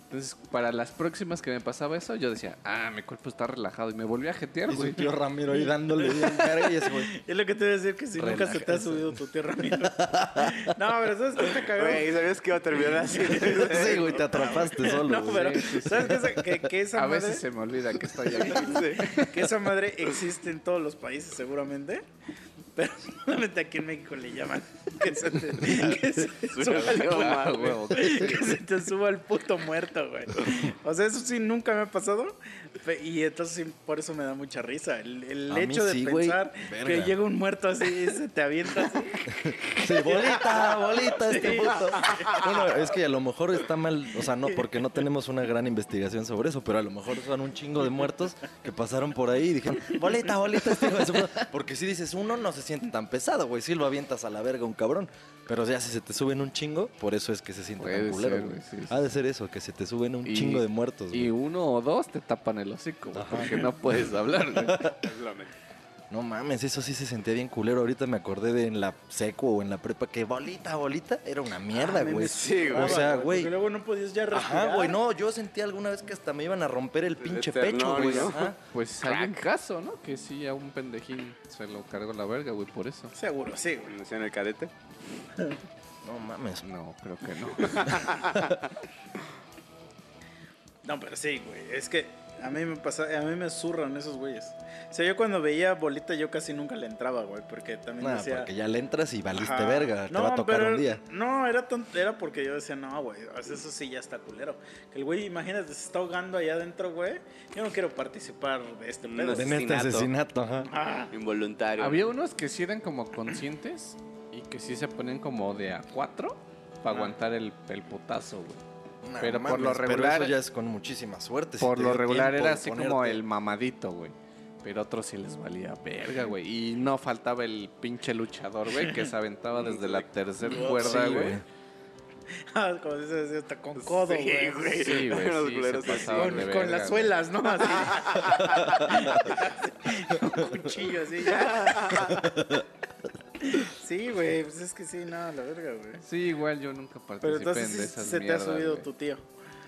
E: Entonces, para las próximas que me pasaba eso, yo decía, ah, mi cuerpo está relajado y me volví a jetear,
C: Y su
E: güey.
C: tío Ramiro ahí dándole bien verga y ese güey.
A: Es lo que te voy a decir, que si nunca se te ha subido tu tierra, amigo. No, pero ¿sabes qué te cagó?
B: Güey, ¿sabías que iba a terminar así?
C: Sí, güey, te atrapaste solo.
A: No, pero
E: Sí.
A: ¿sabes que esa, que, que esa
E: A
A: madre,
E: veces se me olvida que estoy aquí.
A: que esa madre existe en todos los países seguramente? Pero solamente aquí en México le llaman que se te, que se te suba puto- que se te suba el puto muerto, güey. O sea, eso sí nunca me ha pasado. Y entonces por eso me da mucha risa. El, hecho de
C: sí,
A: pensar que
C: Verga.
A: llega un muerto así y se te avienta así.
C: Sí, bolita, bolita, este puto. Bueno, es que a lo mejor está mal, o sea, no, porque no tenemos una gran investigación sobre eso, pero a lo mejor son un chingo de muertos que pasaron por ahí y dijeron, bolita, bolita, este hijo de su puta". Porque si dices uno, no se siente tan pesado, güey. Si lo avientas a la verga un cabrón. Pero ya si se te suben un chingo, por eso es que se siente
E: Puede
C: tan culero,
E: ser,
C: güey.
E: güey, sí, sí.
C: Ha de ser eso, que se te suben un
E: Y-
C: chingo de muertos,
E: Y
C: güey.
E: uno o dos te tapan el hocico, güey, porque no puedes hablar, güey.
C: No mames, eso sí se sentía bien culero. Ahorita me acordé de en la seco o en la prepa que bolita, bolita, era una mierda,
A: Ah, me
C: güey.
B: sí, güey.
C: O sea, güey.
A: Porque luego no podías ya respirar.
C: Ajá, güey, no, yo sentí alguna vez que hasta me iban a romper el pinche pecho, güey.
E: Pues hay un caso, ¿no? Que sí, a un pendejín se lo cargó la verga, güey, por eso.
A: Seguro, sí, güey.
B: En el cadete.
C: No mames.
E: No, creo que no.
A: No, pero sí, güey. Es que a mí me pasa, a mí me zurran esos güeyes. O sea, yo cuando veía bolita yo casi nunca le entraba, güey, porque también
C: Nah,
A: decía...
C: porque ya le entras y valiste
A: Ajá.
C: verga. Te
A: No,
C: va a tocar
A: pero-
C: un día.
A: No, era, tan- era porque yo decía, no, güey, eso sí ya está culero. Que el güey, imagínate, se está ahogando allá adentro, güey. Yo no quiero participar de este pedo.
C: En este
B: asesinato.
C: asesinato, ajá.
A: Ah,
B: Involuntario.
E: Había unos que sí eran como conscientes y que sí se ponían como de a cuatro para aguantar el, el putazo, güey.
C: No
E: Pero por lo
C: Pero
E: regular-
C: eso ya es con muchísima suerte.
E: Por lo regular era así como el mamadito, güey. Pero otros sí les valía verga, güey. Y no faltaba el pinche luchador, güey, que se aventaba desde la tercera cuerda,
C: Sí,
E: güey.
A: ah, como dice, decía, hasta con codo,
B: Sí,
A: güey.
E: Sí, güey, sí, se pasaban
A: Con, con las suelas, ¿no? Así. Con cuchillo, así. ya. Sí, güey, pues es que sí, no, la verga, güey.
E: Sí, igual yo nunca
A: Pero
E: participé
A: entonces
E: en
A: sí
E: esas
A: se te ha
E: mierdas,
A: subido
E: güey.
A: tu tío.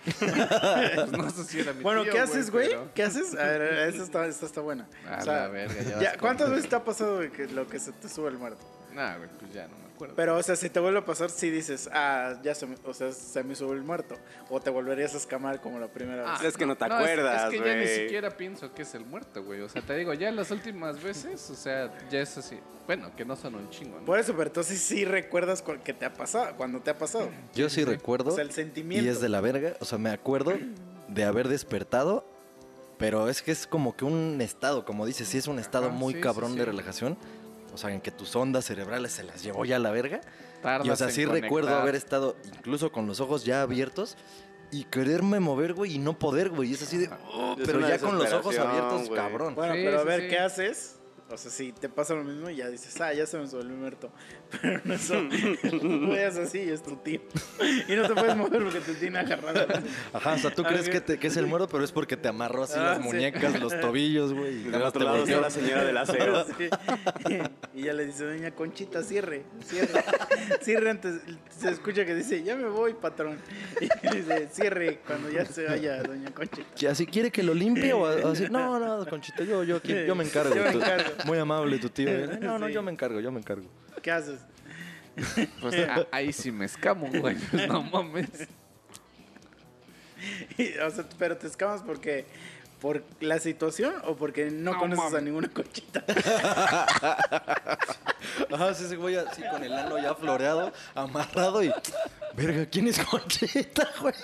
E: Pues no sé si era mi
A: Bueno,
E: tío,
A: ¿qué haces, güey?
E: pero-
A: ¿Qué haces? A ver, esa está, esta está buena.
E: A la verga, ya
A: ya, ¿Cuántas veces te ha pasado güey, que lo que se te sube el muerto?
E: Nah, güey, pues ya no me acuerdo.
A: Pero, o sea, si te vuelve a pasar, sí dices, ah, ya se me, o sea, se me sube el muerto. O te volverías a escamar como la primera vez.
E: Ah,
B: Es que no te
E: es-
B: acuerdas,
E: es, que ya ni
B: güey.
E: siquiera pienso que es el muerto, güey. O sea, te digo, ya las últimas veces, o sea, ya es así. Bueno, que no son un chingo, ¿no?
A: Por eso, pero entonces sí recuerdas cu- que te ha pasado, cuando te ha pasado.
C: Yo sí recuerdo.
A: O sea, el sentimiento.
C: Y es de la verga. O sea, me acuerdo de haber despertado. Pero es que es como que un estado, como dices, sí es un estado
E: Ajá,
C: muy
E: sí, sí,
C: cabrón
E: sí.
C: de relajación. O sea, en que tus ondas cerebrales se las llevó ya a la verga.
E: Tardas
C: Y o sea, sí recuerdo haber estado incluso con los ojos ya abiertos y quererme mover, güey, y no poder, güey. Y es así de. "Oh",
B: Es
C: pero ya con los ojos abiertos, cabrón.
A: Bueno,
E: Sí,
A: pero a ver,
E: sí.
A: ¿qué haces? O sea, si te pasa lo mismo, ya dices, ah, ya se me subió muerto. Pero no eso, no veas así, es tu tío. Y no te puedes mover porque te tiene agarrado.
C: Ajá, o sea, tú crees que, te- que es el muerto, pero es porque te amarró así
A: Ah,
C: las
A: sí.
C: muñecas, los tobillos, güey. y nada más
B: otro
C: te volteó.
B: la señora del acero.
A: Sí. Y ya le dice, doña Conchita, cierre, cierre. Cierre antes. Se escucha que dice, ya me voy, patrón. Y dice, cierre cuando ya se vaya, doña Conchita.
C: Ya, si quiere que lo limpie o así. No, no, Conchita, yo, yo, aquí- yo me encargo.
A: Yo me
C: tú-
A: encargo.
C: Muy amable tu tío. ¿eh? No, no,
A: Sí.
C: yo me encargo, yo me encargo.
A: ¿Qué haces?
E: Pues a- ahí sí me escamo, güey. Pues no mames.
A: Y, o sea, pero te escamas porque por la situación o porque no,
E: No
A: conoces a ninguna conchita.
C: Ajá, sí, ese güey así con el ano ya floreado, amarrado y. Verga, ¿quién es Conchita, güey?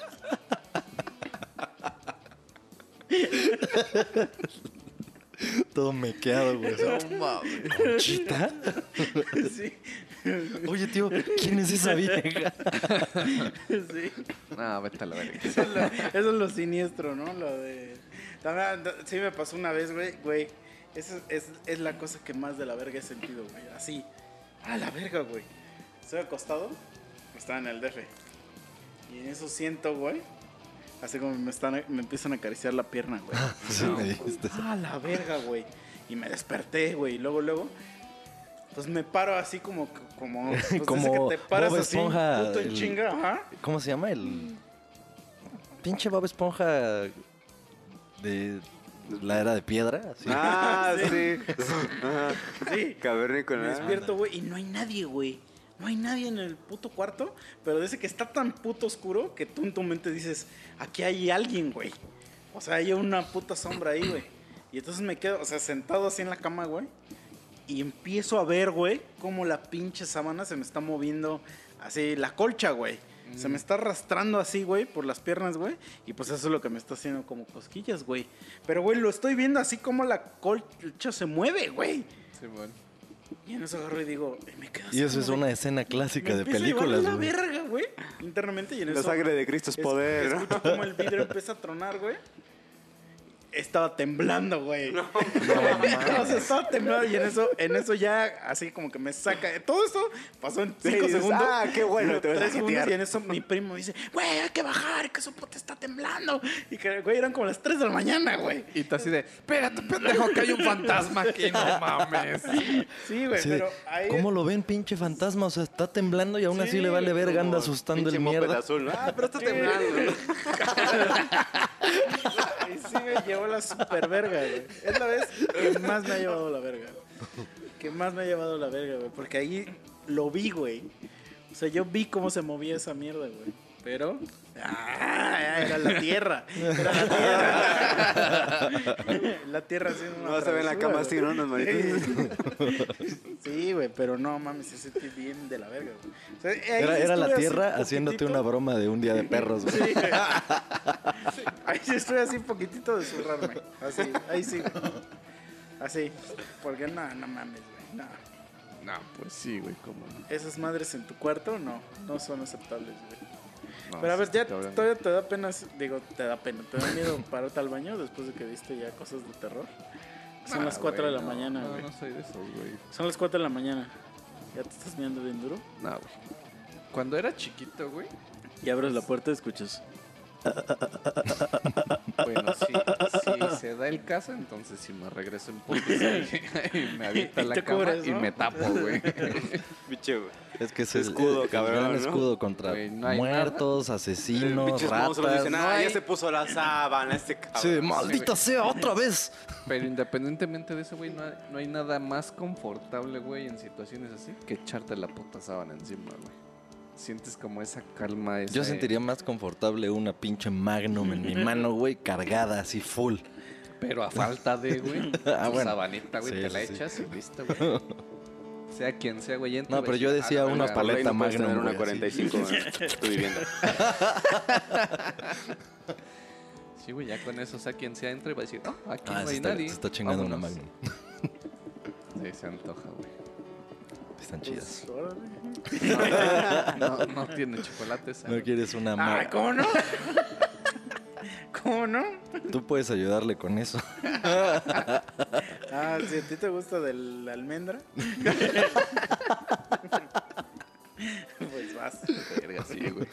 C: Todo mequeado, güey. o sea, ¿Conchita?
A: sí,
C: Oye, tío, ¿quién es esa vieja?
A: sí.
E: No, vete a la verga.
A: Eso es, lo, eso es lo siniestro, ¿no? Lo de. También, sí me pasó una vez, güey, güey. Esa es, es la cosa que más de la verga he sentido, güey. Así. A la verga, güey. Estoy acostado. Estaba en el DF. Y en eso siento, güey. Así como me, están, me empiezan a acariciar la pierna, güey.
C: Sí, me dijiste.
A: Ah, la verga, güey. Y me desperté, güey. Y luego, luego, pues me paro así como, como, pues,
C: Como
A: que te paras
C: Bob
A: así,
C: Esponja,
A: puto en
C: el-
A: chinga, ajá.
C: ¿Cómo se llama? El. Pinche Bob Esponja. De. La era de piedra. así.
B: Ah, sí. Ajá.
A: Sí.
B: Cavernícola.
A: Me despierto, güey, y no hay nadie, güey. No hay nadie en el puto cuarto, pero dice que está tan puto oscuro que tú en tu mente dices, aquí hay alguien, güey. O sea, hay una puta sombra ahí, güey. Y entonces me quedo, o sea, sentado así en la cama, güey. Y empiezo a ver, güey, cómo la pinche sábana se me está moviendo así, la colcha, güey. Se me está arrastrando así, güey, por las piernas, güey. Y pues eso es lo que me está haciendo como cosquillas, güey. Pero, güey, lo estoy viendo así como la colcha se mueve, güey.
E: Sí, bueno.
A: Y en eso agarro y digo, y me quedo así
C: Y eso es una
A: de-
C: escena clásica
A: me
C: de películas,
A: la
C: güey.
A: verga, güey. Internamente y en
B: La
A: eso.
B: sangre de Cristo es poder.
A: Escucho como el vidrio empieza a tronar, güey. Estaba temblando, güey. No, o sea, estaba temblando y en eso, en eso ya así como que me saca. Todo esto pasó en
B: Sí,
A: 5
B: dices,
A: segundos.
B: "Ah, qué bueno, te
A: Tres segundos
B: jetear".
A: y en eso mi primo dice, güey, hay que bajar, que su puta está temblando. Y que, güey, eran como las 3 de la mañana, güey.
E: Y tú así de, espérate, pendejo, que hay un fantasma aquí, no mames.
A: Sí, güey,
C: de,
A: pero ahí.
C: ¿Cómo lo ven, pinche fantasma? O sea, está temblando y aún así
A: Sí,
C: le vale verga, anda asustando el mierda.
B: azul. ¿no? Ah, pero está
A: Sí.
B: temblando.
A: Y sí me llevó la super verga, güey. Es la vez que más me ha llevado la verga. Que más me ha llevado la verga, güey. Porque ahí lo vi, güey. O sea, yo vi cómo se movía esa mierda, güey. Pero. ¡Ah! Era la tierra. Era la tierra. la tierra haciendo una
B: No se ve en la cama así. ¿no? Manitas.
A: Sí, güey, pero no mames, se sentí bien de la verga, güey. O sea, ahí
C: Era, era la tierra haciéndote
A: poquitito.
C: una broma de un día de perros, güey.
A: Sí, güey. Ahí sí estoy así un poquitito de zurrarme. Así, ahí sí. güey. Así. Porque no, no mames, güey. No.
E: No, pues sí, güey, cómo no.
A: Esas madres en tu cuarto, no. No son aceptables, güey.
E: No,
A: Pero a
E: sí
A: ver, ya todavía te da pena, digo, te da pena. ¿Te da miedo pararte al baño después de que viste ya cosas de terror? Son
E: Ah,
A: las 4
E: güey,
A: de la
E: no,
A: mañana,
E: No,
A: güey.
E: no soy de esos, güey.
A: Son las 4 de la mañana. ¿Ya te estás mirando bien duro?
E: No, güey. Cuando era chiquito, güey.
A: Y abres la puerta y escuchas.
E: Bueno, se da el caso, entonces si me regreso en putiza y, y me avienta la cama
A: cubres,
E: y
A: ¿no?
E: me tapo, güey.
C: Es que es el,
B: Escudo,
C: el
B: cabrón,
C: gran
B: ¿no?
C: escudo contra
E: Güey, no hay
C: muertos, asesinos, ratas.
B: dicen,
E: no
B: ah,
E: hay-
B: ya se puso la sábana este cabrón.
C: Sí, maldita sea, otra vez.
E: Pero independientemente de eso, güey, no hay, no hay nada más confortable, güey, en situaciones así que echarte la puta sábana encima, güey. Sientes como esa calma, esa...
C: Yo sentiría más confortable una pinche Magnum en mi mano, güey, cargada así full.
E: Pero a falta de, güey,
C: Ah,
E: tu
C: bueno.
E: sabanita, güey,
C: Sí,
E: te la
C: sí,
E: echas y listo, güey. Sea quien sea, güey.
C: No, pero yo decía
E: "Ah,
C: una
E: verga".
B: Por ley
C: paleta
B: no
C: Magnum,
B: una
C: güey, así.
B: 45 en tu vivienda.
E: Sí, güey, ya con eso, sea quien sea, entra y va a decir, oh, aquí
C: Ah,
E: no
C: se
E: hay
C: está,
E: nadie.
C: se está chingando una
E: Vámonos".
C: Magnum.
E: Sí, se antoja, güey.
C: Están chidas.
A: Pues.
E: No, no tiene chocolate.
C: ¿No quieres una
A: Ay,
C: Magnum?
A: ¿cómo no? ¿Cómo no?
C: Tú puedes ayudarle con eso.
A: Ah, si a ti te gusta del almendra. pues vas.
E: Verga, sí, güey.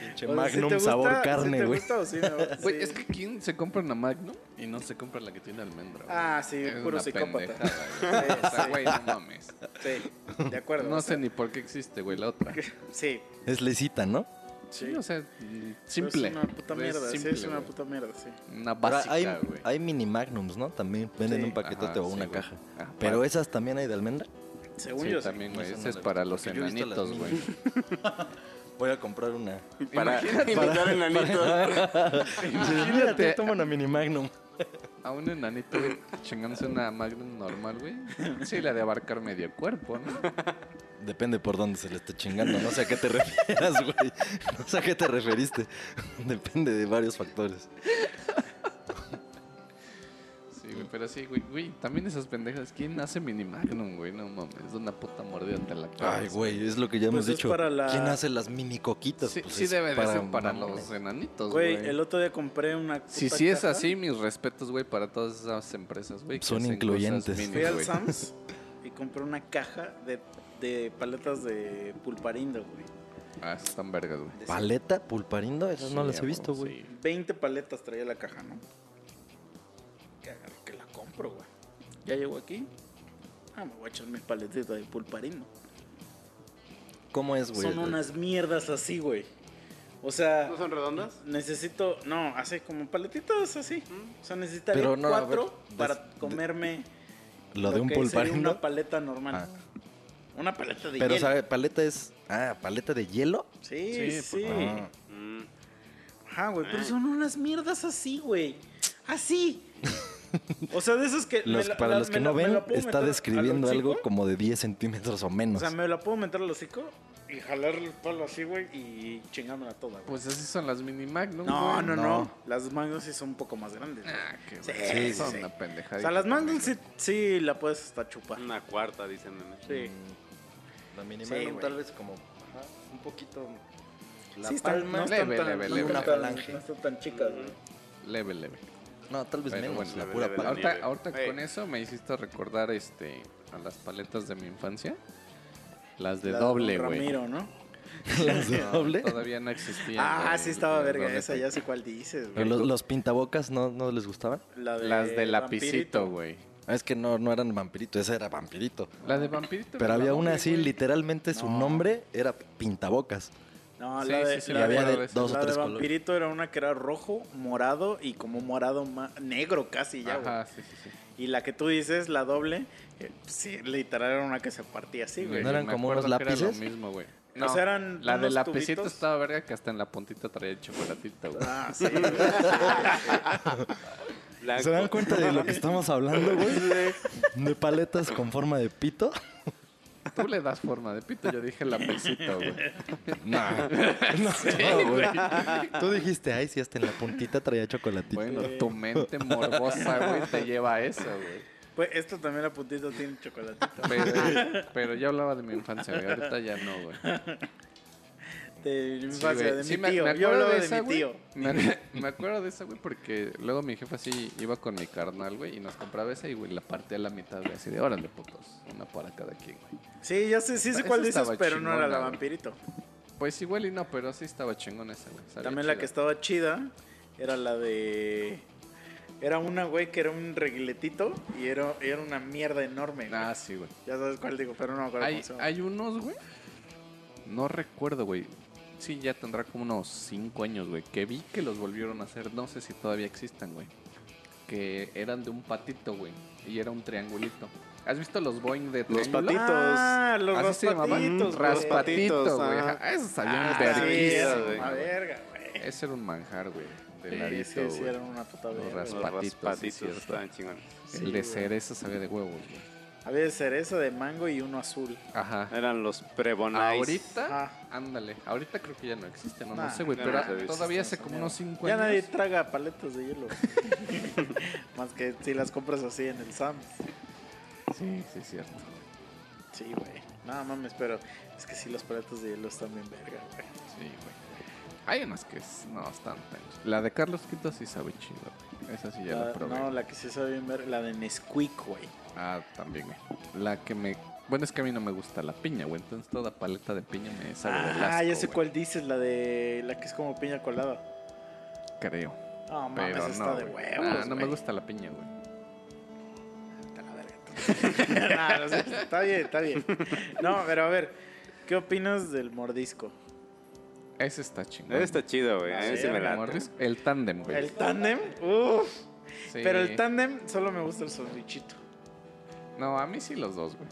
C: Pinche Magnum
A: ¿sí te gusta-
C: sabor
A: sí
C: carne,
A: te
C: güey.
A: gusta o sí?
E: Güey,
A: Sí.
E: es que ¿quién se compra una Magnum y no se compra la que tiene almendra? güey?
A: Ah, sí,
E: Es
A: puro psicópata.
E: pendejada, güey.
A: Sí,
E: O sea, güey, no mames.
A: Sí, de acuerdo.
E: No sé
A: sea,
E: ni por qué existe, güey, la otra.
A: Sí,
C: Es lecita, ¿no?
E: Sí, o sea,
A: pero
E: simple.
A: Es una puta mierda, sí,
E: simple,
A: es una puta mierda, sí.
E: Una básica,
C: hay,
E: güey.
C: hay mini magnums, ¿no? También venden
A: Sí.
C: un paquetote
E: Ajá,
C: o
E: sí,
C: una caja.
E: Ajá,
C: Pero
E: pa-
C: esas también hay de almendra.
A: Según
E: Sí,
A: yo, sí.
E: también, güey. Ese es para los enanitos, güey.
C: Voy a comprar una.
B: Para imitar enanitos.
C: Imagínate, toma una mini magnum.
E: A un enanito, chingándose una Magnum normal, güey. Sí, le ha de abarcar medio cuerpo, ¿no?
C: Depende por dónde se le esté chingando. No sé a qué te refieras, güey. No sé a qué te referiste. Depende de varios factores.
E: Sí, güey, pero sí, güey, güey. También esas pendejas. ¿Quién hace mini Magnum, güey? No mames, es una puta mordida ante la cara.
C: Ay, güey, es lo que ya hemos
A: Pues es
C: dicho.
A: para la-
C: ¿Quién hace las mini coquitas?
E: Sí,
C: Pues
E: sí
C: es
E: debe de ser para los enanitos,
A: Güey,
E: güey.
A: el otro día compré una.
E: Si
A: puta
E: sí es
A: caja,
E: así, mis respetos, güey, para todas esas empresas, güey.
C: Son incluyentes.
E: mini,
A: Fui al. Sams y compré una caja de, de paletas de pulparindo, güey.
E: Ah, esas están vergas, güey.
C: ¿Paleta? ¿Pulparindo? Esas no las he visto, güey.
E: sí.
A: 20 paletas traía la caja, ¿no? Que agarro que la compro, güey. Ya llego aquí. Ah, me voy a echar mis paletitas de pulparindo.
C: ¿Cómo es, güey?
A: Son unas mierdas así, güey. O sea,
B: ¿No son redondas?
A: necesito. No, así como paletitas así. O sea, necesitaría
C: no, ver,
A: cuatro
C: des-
A: para
C: de-
A: comerme.
C: Lo de un
A: que sería
C: pulparindo.
A: Una paleta normal.
C: Ah.
A: Una paleta de
C: Pero,
A: hielo.
C: ¿sabe? ¿Paleta es. Ah, paleta de hielo?
A: Sí,
E: Sí,
A: sí.
C: Ah.
B: Mm.
A: Ajá, güey, pero son unas mierdas así, güey. Así. O sea, de esas que.
C: Los-
A: la-
C: para
A: la-
C: los que no ven, está describiendo algo como de 10 centímetros o menos.
A: O sea, me la puedo meter al hocico y jalar el palo así, güey, y chingándola toda, güey.
E: Pues así son las mini Magnum,
A: no, no, no,
C: no.
A: Las Magnum sí son un poco más grandes. güey.
E: Ah, qué
A: Sí,
E: verga,
A: sí,
E: son
A: sí.
E: una pendejada.
A: O sea, las Magnum sí, sí la puedes hasta chupar.
B: Una cuarta, dicen. meme.
A: Sí.
C: La mini
A: Sí,
C: tal vez como ajá, un poquito la
A: Sí,
C: palma.
A: no
E: Leve,
A: tan,
E: leve,
A: no
E: leve,
C: falange.
A: no están tan chicas, güey.
E: Leve, leve.
C: No, tal vez
E: Pero
C: menos,
E: bueno,
C: la pura
B: leve,
C: palma.
E: Ahorita, ahorita con eso me hiciste recordar este a las paletas de mi infancia. Las de
A: La
E: doble, güey.
A: Ramiro, ¿no?
C: Las de
E: No,
C: doble.
E: Todavía no existían.
A: Ah, sí estaba verga esa, ya sé cuál dices, güey.
C: los, los pintabocas no, no les gustaban.
A: La de
E: Las de lapicito, güey.
C: Ah, es que no, no eran vampirito, esa era vampirito.
E: La de vampirito.
C: Pero había una así, literalmente su
A: No.
C: nombre era pintabocas.
A: No,
E: Sí,
A: la de,
E: sí, sí,
A: la
C: Y había
A: de-
C: de dos o
A: la de
C: tres colores.
A: Vampirito era una que era rojo, morado y como morado ma- negro casi ya, güey.
E: Ajá, sí, sí, sí.
A: Y la que tú dices, la doble, eh, sí, literal era una que se partía así, güey.
C: ¿No eran
E: me
C: como unos
E: que era
C: lápices?
E: lo mismo, güey.
A: O
E: No,
A: sea, eran
E: la de lapicito
A: tubitos.
E: estaba verga que hasta en la puntita traía el chocolatito, güey.
A: Ah, sí.
B: Blanco.
C: ¿Se dan cuenta de lo que estamos hablando, güey? De paletas con forma de pito.
E: Tú le das forma de pito, yo dije lapicito, güey.
C: No, no, güey. Tú dijiste, ay, si hasta en la puntita traía chocolatito.
E: Bueno, tu mente morbosa, güey, te lleva a eso, güey.
A: pues esto también la puntita tiene chocolatito.
E: Pero, pero yo hablaba de mi infancia, güey. Ahorita ya no, güey.
A: De mi
E: Sí,
A: infancia, de
E: Sí,
A: mi tío.
E: me
A: Yo hablaba
E: de
A: de,
E: esa,
A: mi
E: güey.
A: tío.
E: Me, me acuerdo de esa, güey, porque luego mi jefa así iba con mi carnal, güey, y nos compraba esa y, güey, la partía a la mitad, güey, así de, órale, putos, una para cada quien, güey.
A: Sí, ya sé, sí sé cuál dices, pero no era la vampirito.
E: Pues igual y no, pero sí estaba chingón esa, güey.
A: También la que estaba chida era la de... Era una, güey, que era un reguiletito y era, era una mierda enorme. güey.
E: Ah, sí, güey.
A: Ya sabes cuál digo, pero no me acuerdo
E: Hay, hay unos, güey, no recuerdo, güey. Sí, ya tendrá como unos 5 años, güey, que vi que los volvieron a hacer, no sé si todavía existan, güey. Que eran de un patito, güey, y era un triangulito. ¿Has visto los Boeing de
B: Los patitos.
A: Ah, los
E: Así se llamaban.
A: raspatitos, güey.
B: Ajá.
E: Esos sabían
A: Ah,
E: verguísima,
A: sí, una verga, güey.
E: Ese era un manjar, güey. De
A: Sí,
E: larito,
A: sí, sí,
E: güey.
A: era una puta
E: Los
A: verga.
B: Los
E: Patitos, sí,
B: raspatitos estaban chingones.
A: Sí,
E: El de cereza sabía de huevos, güey.
A: Había de cereza, de mango y uno azul.
E: Ajá.
B: Eran los prebonais.
E: Ahorita,
A: Ah.
E: ándale, ahorita creo que ya no existe, no, no
A: Nah,
E: sé, güey,
B: ya
E: pero
B: no
E: todavía hace como unos 5
A: Ya
E: años.
A: nadie traga paletas de hielo. Más que si las compras así en el Sam's.
E: Sí, sí, es cierto.
A: Sí, güey. No mames, pero es que sí, los paletas de hielo están bien verga, güey.
E: Sí, güey. Hay unas que es- no están tan... La de Carlos Quito sí sabe chido, güey. Esa sí ya la,
A: La-
E: probé.
A: no, la que sí sabe bien ver, la de Nesquik, güey.
E: Ah, también, güey. La que me... Bueno, es que a mí no me gusta la piña, güey. Entonces toda paleta de piña me sabe de
A: Ah,
E: asco,
A: ya sé
E: güey.
A: cuál dices, la de la que es como piña colada.
E: Creo.
A: No, mames,
E: Pero
A: está
E: no,
A: de
E: güey.
A: huevos.
E: Ah, no me gusta la piña, güey.
A: La verga, Nah, no está bien, está bien. No, pero a ver, ¿qué opinas del mordisco?
E: Ese está chingón.
B: Ese está chido, güey. A mí
A: Sí,
B: sí me
A: el
B: late.
E: Mordisco. El tándem, güey.
A: El tándem, uff.
E: Sí.
A: Pero el tándem solo me gusta el sandwichito.
E: No, a mí sí los dos, güey.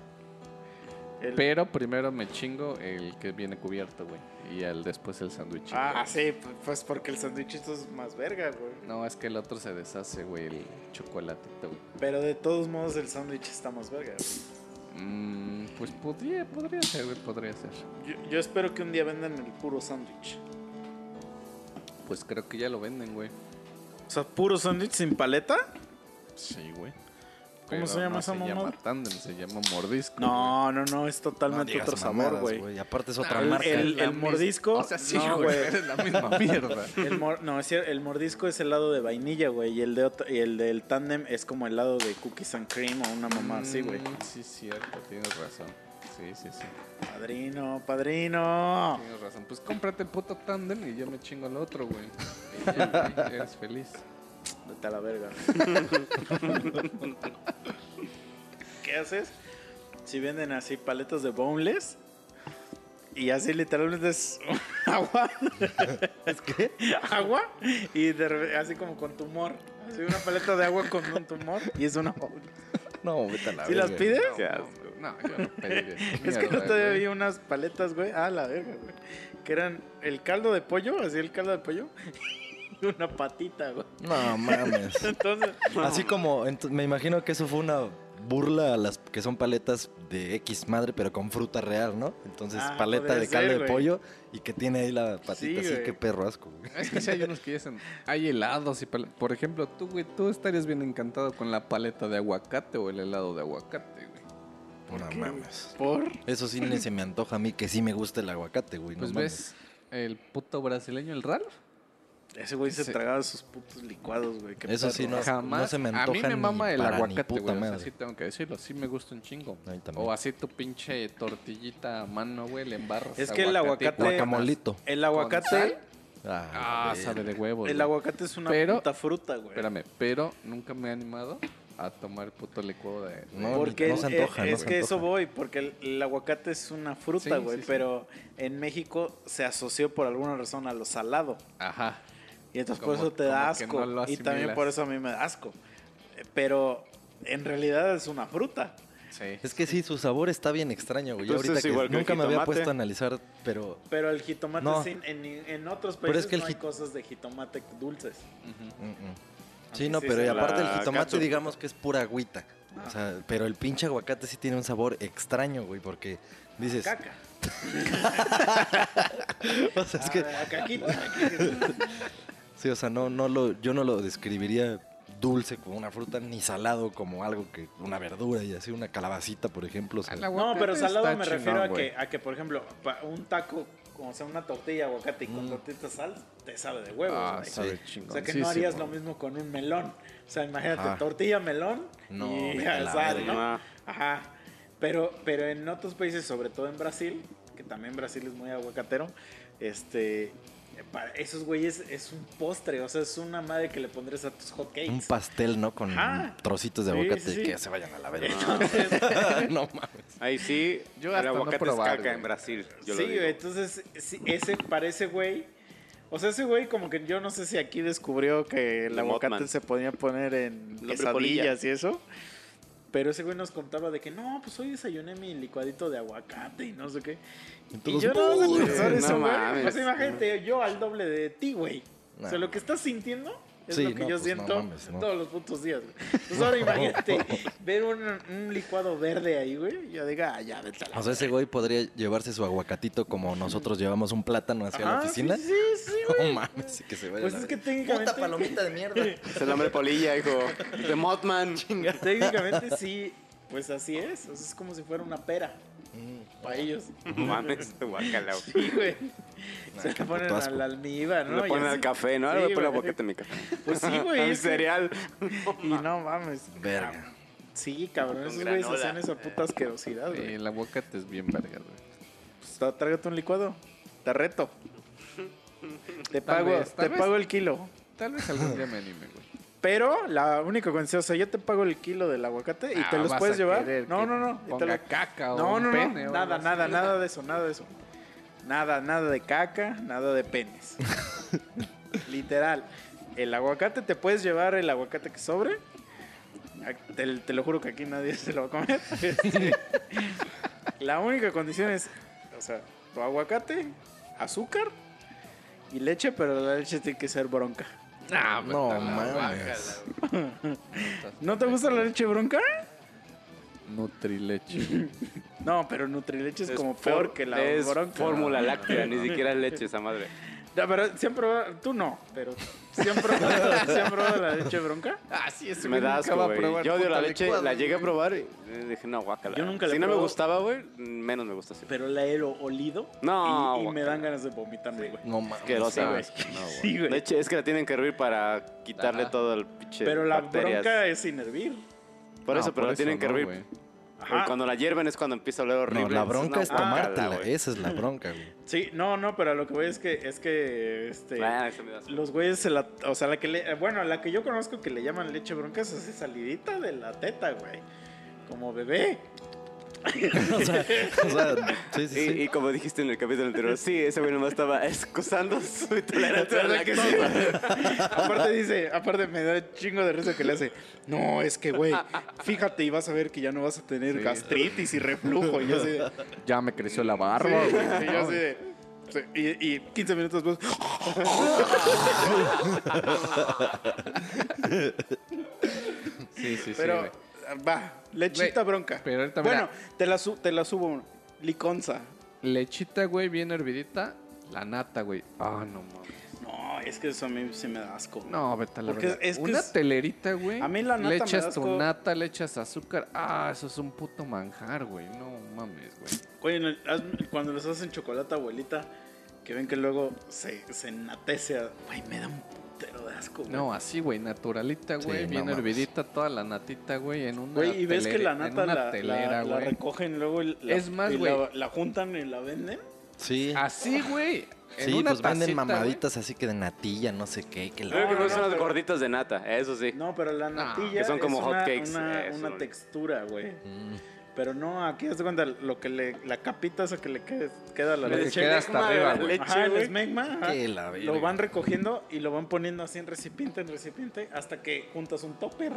A: El-
E: Pero primero me chingo el que viene cubierto, güey. Y el, después el sándwichito.
A: Ah, sí, pues porque el sandwichito es más verga, güey.
E: No, es que el otro se deshace, güey, el chocolatito, güey.
A: Pero de todos modos el sándwich está más verga. güey.
E: Mm, pues podría, podría ser, güey, podría ser.
A: Yo, yo espero que un día vendan el puro sándwich.
E: Pues creo que ya lo venden, güey.
A: O sea, puro sándwich sin paleta.
E: Sí, güey.
A: ¿Cómo se llama
E: no
A: esa
E: se llama tándem, se llama mordisco.
A: No, no, no, es
C: No
A: totalmente
C: digas
A: otro sabor, güey.
C: Aparte es otra
A: El-
C: marca.
A: el-
E: mis-
A: mordisco,
E: O sea, sí,
A: no,
E: güey. Es la misma mierda.
A: El mor- no, es cierto, el mordisco es helado de vainilla, güey. Y el de otro- y el del tándem es como helado de cookies and cream o una mamá así, güey.
E: Mm, Sí, cierto, tienes razón. Sí, sí, sí.
A: Padrino, padrino.
E: Tienes razón. Pues cómprate el puto tándem y yo me chingo el otro, güey. Y ya, güey, eres feliz.
A: Vete a la verga. ¿Qué haces? Si venden así paletas de boneless y así literalmente es agua.
C: ¿Es que?
A: agua y de así como con tumor. Así una paleta de agua con un tumor y es una boneless.
C: No, vete a la
A: ¿Sí las pides?
B: Qué asco.
E: No, yo no pediría.
A: Es que no
E: Mierda,
A: todavía
E: güey.
A: vi unas paletas, güey. Ah, la verga, güey. Que eran el caldo de pollo, así el caldo de pollo. Una patita, güey.
C: No mames.
A: Entonces,
C: Así como, ent- me imagino que eso fue una burla a las que son paletas de X madre, pero con fruta real, ¿no? Entonces,
A: Ah,
C: paleta de caldo de pollo y que tiene ahí la patita
A: Sí,
C: así, qué perro asco, güey.
E: Es que sí hay unos que dicen, hay helados y Por ejemplo, tú, güey, tú estarías bien encantado con la paleta de aguacate o el helado de aguacate, güey.
C: No
A: qué?
C: mames.
A: por.
C: Eso sí ni se me antoja a mí que sí me gusta el aguacate, güey.
E: Pues
C: no mames.
E: ves el puto brasileño, el Ralph.
A: Ese güey se
E: Sí.
A: tragaba sus putos licuados, güey. qué
C: Eso sí, no-
E: Jamás.
C: se me
E: a mí
C: antoja
E: me mama el aguacate,
C: puta
E: güey. O sea,
C: madre.
E: sí tengo que decirlo. Sí me gusta un chingo. O así tu pinche tortillita a mano, güey, le embarras.
A: Es que el aguacate-
C: Guacamolito.
A: El
E: ¿Con
A: aguacate.
C: Ah,
E: Ah, sabe de huevos.
A: El
E: güey.
A: aguacate es una
E: Pero-
A: puta fruta, güey.
E: Espérame, pero nunca me he animado a tomar puto licuado de.
C: No,
A: Porque
C: no se
A: el-
C: antoja,
A: eh,
C: no
A: es
C: se
A: que eso
C: antoja.
A: voy, porque el, el aguacate es una fruta,
E: Sí,
A: güey,
E: sí, sí.
A: pero en México se asoció por alguna razón a lo salado.
E: Ajá.
A: Y entonces
E: Como-
A: por eso te da
E: que
A: asco.
E: no
A: y también por eso a mí me da asco. Pero en realidad es una fruta.
E: Sí.
C: Es que sí, su sabor está bien extraño, güey. Yo
B: Pues
C: ahorita
B: es
C: que
B: que
C: nunca me había puesto a analizar, pero...
A: Pero el jitomate
C: No.
A: sin- en, en otros
C: Pero
A: países
C: es que el
A: no hay cosas de jitomate dulces.
C: mm, mm. Sí, no,
A: sí
C: pero y
A: sea
C: aparte el jitomate
B: catsup.
C: digamos que es pura agüita. O sea, pero el pinche aguacate sí tiene un sabor extraño, güey, porque dices...
A: Caca.
C: O sea, es que...
A: Ah, caquita.
C: Sí, o sea, no, no lo, yo no lo describiría dulce como una fruta, ni salado como algo que, una verdura y así, una calabacita, por ejemplo. o sea,
E: Al
A: No, pero salado me
E: chingón,
A: refiero a que, a que, por ejemplo, un taco, como sea una tortilla de aguacate y con
C: Mm.
A: tortita de sal, te sabe de huevos.
E: Ah, sabe
C: Sí.
E: chingón.
A: O sea que
E: Sí,
A: no harías lo mismo con un melón. O sea, imagínate,
C: Ajá.
A: tortilla, melón
C: No,
A: y sal. ¿no?
B: Ah.
A: Ajá. Pero, pero en otros países, sobre todo en Brasil, que también Brasil es muy aguacatero, este, para esos güeyes es un postre, o sea, es una madre que le pondrías a tus hotcakes.
C: un pastel, ¿no? Con
A: Ajá.
C: trocitos de
A: Sí,
C: aguacate
A: sí, sí.
C: que se vayan a la verga.
A: Entonces,
C: no mames.
B: Ahí sí,
E: Yo
B: el
E: hasta no
B: aguacate
E: probar,
B: es caca
E: güey.
B: en Brasil. Yo
A: sí,
B: lo digo.
A: güey, entonces sí, ese para ese güey, o sea, ese güey como que yo no sé si aquí descubrió que el aguacate
B: Mothman.
A: se podía poner en quesadillas y eso. Pero ese güey nos contaba de que no, pues hoy desayuné mi licuadito de aguacate y no sé qué. Y yo no sé
C: "Uy,
A: pensar
B: no
A: eso, güey. sea, imagínate, yo al doble de ti, güey. O sea, lo que estás sintiendo es
C: Sí,
A: lo que
C: no,
A: yo
C: pues, no
A: siento
C: mames, no.
A: todos los putos días, güey. Entonces ahora imagínate ver un, un licuado verde ahí, güey. Yo diga, ah, ya, vete a la
C: O sea, ese güey podría llevarse su aguacatito como nosotros llevamos un plátano hacia la oficina.
A: Sí, sí, sí, güey.
C: No mames, sí que se vaya.
A: Pues
C: la
A: es que técnicamente.
C: Puta palomita de mierda.
B: Es el hombre polilla, hijo. De Mothman.
A: Técnicamente sí, pues así es. O sea, es como si fuera una pera
C: Mm.
A: para ellos.
B: No mames, guácala.
A: Sí, güey. Se le ponen al almíbar, ¿no?
B: Le ponen al café, ¿no?
A: Sí,
B: Le ponen aguacate en mi café.
A: Pues sí, güey.
B: A mi
A: es que-
B: cereal.
A: Y no mames.
C: Verga.
A: Sí, cabrón. Esos güeyes hacían esa puta asquerosidad,
E: Sí,
A: güey.
E: el aguacate es bien verga, güey.
A: Pues, trágate un licuado. Te reto. Te
E: Tal
A: pago,
E: vez,
A: te
E: vez.
A: pago el kilo.
E: Tal vez algún día me anime, güey.
A: Pero la única condición, o sea, yo te pago el kilo del aguacate y
E: Ah,
A: te los puedes llevar. No, no, no. y te
E: ponga
A: lo-
E: caca o
A: No, no, no.
E: pene
A: Nada, nada, nada de eso, nada de eso. Nada, nada de caca, nada de penes. Literal. El aguacate, te puedes llevar el aguacate que sobre. Te, te lo juro que aquí nadie se lo va a comer. La única condición es, o sea, tu aguacate, azúcar y leche, pero la leche tiene que ser bronca.
E: No,
C: No
E: vete a la
C: mames.
A: ¿No te gusta la leche bronca?
E: Nutrileche.
A: No, pero Nutrileche es, como
B: for-
A: peor que la
B: es
A: bronca.
B: fórmula láctea, ni siquiera leche esa madre.
A: No, pero siempre tú no, pero siempre siempre la leche bronca.
E: ah, sí, ese
B: Me
E: güey
B: da asco,
E: va a
B: güey.
E: probar
B: Yo odio la leche,
E: licuado,
B: la llegué a
E: güey.
B: probar y dije, no, guácala.
A: Yo nunca la
B: Si no me
A: probado.
B: gustaba, güey, menos me gusta así.
A: Pero la he olido
B: No,
A: y, y me dan ganas de vomitarme, güey.
C: No mames.
B: Asquerosa,
A: Sí,
B: güey.
A: güey.
E: No, güey.
A: Sí, güey.
B: Leche, es que la tienen que hervir para quitarle
E: Ajá.
B: todo el pinche
A: Pero la
B: bacterias.
A: bronca es sin hervir.
B: Por
E: No,
B: eso, pero la tienen que hervir.
E: güey.
B: Porque Cuando la hierven es cuando empieza a oler horrible.
C: No, la
B: Entonces,
C: bronca
B: no,
C: es tomártela.
B: güey.
C: Esa es la bronca, güey.
A: Sí, no, no, pero a lo que voy es que es que este
B: Ah,
A: los güeyes se la, o sea, la que le, bueno, la que yo conozco que le llaman leche bronca es así salidita de la teta, güey. Como bebé.
C: O sea, o sea, sí, sí,
B: Y,
C: sí.
B: y como dijiste en el capítulo anterior, sí, ese güey nomás estaba excusando su intolerancia a la
A: ¿Verdad que sí?
B: lactosa.
A: aparte dice, aparte me da chingo de risa que le hace. No, es que güey, fíjate y vas a ver que ya no vas a tener
E: Sí.
A: gastritis y reflujo. Y yo así, de-
E: Ya me creció la barba,
A: sí,
E: güey.
A: y yo así de- y, y 15 minutos después.
E: Sí, sí, sí.
A: Pero
E: güey.
A: Va, lechita
E: Güey,
A: bronca.
E: pero ahorita,
A: bueno, te la, su- te la subo. Liconza.
E: Lechita, güey, bien hervidita. La nata, güey. Ah, no mames.
A: No, es que eso a mí se me da asco.
E: No, vete a la
A: Porque
E: verga.
A: es que
E: Una
A: es-
E: telerita, güey.
A: A mí la nata
E: Le
A: me
E: echas
A: da
E: tu
A: asco.
E: nata, le echas azúcar. Ah, eso es un puto manjar, güey. No mames, güey.
A: Oye, en el- haz- cuando les hacen chocolate, abuelita, que ven que luego se, se enatece. a- Güey, me da un putero de asco. güey.
E: No, así, güey, naturalita,
C: Sí,
E: güey,
C: no
E: bien hervidita, toda la natita, güey, en una
A: Güey, y ves que la
E: telera- en
A: nata
E: una
A: la,
E: telera,
A: la- la recogen luego y la,
E: Es más,
A: y
E: güey.
A: la, la juntan y la venden.
C: Sí.
E: Así, güey. en
C: Sí,
E: una
C: pues venden
E: güey.
C: mamaditas así que de natilla, no sé qué. Que
B: Creo
C: la...
B: que
A: No,
B: son
A: no,
B: las
A: pero-
B: gorditas de nata, eso sí.
A: No, pero la natilla
B: que son como
A: es una,
B: hotcakes,
A: una,
B: eso,
A: una
B: güey.
A: textura, güey.
C: Mm.
A: Pero no, aquí haz de cuenta lo que le, la capita esa que le queda, queda la
E: Lo que
A: leche.
E: queda hasta arriba,
B: la leche,
A: Ajá, el
B: güey.
A: esmegma, ajá.
C: Que la verga.
A: Lo van recogiendo y lo van poniendo así en recipiente, en recipiente, hasta que juntas un topper.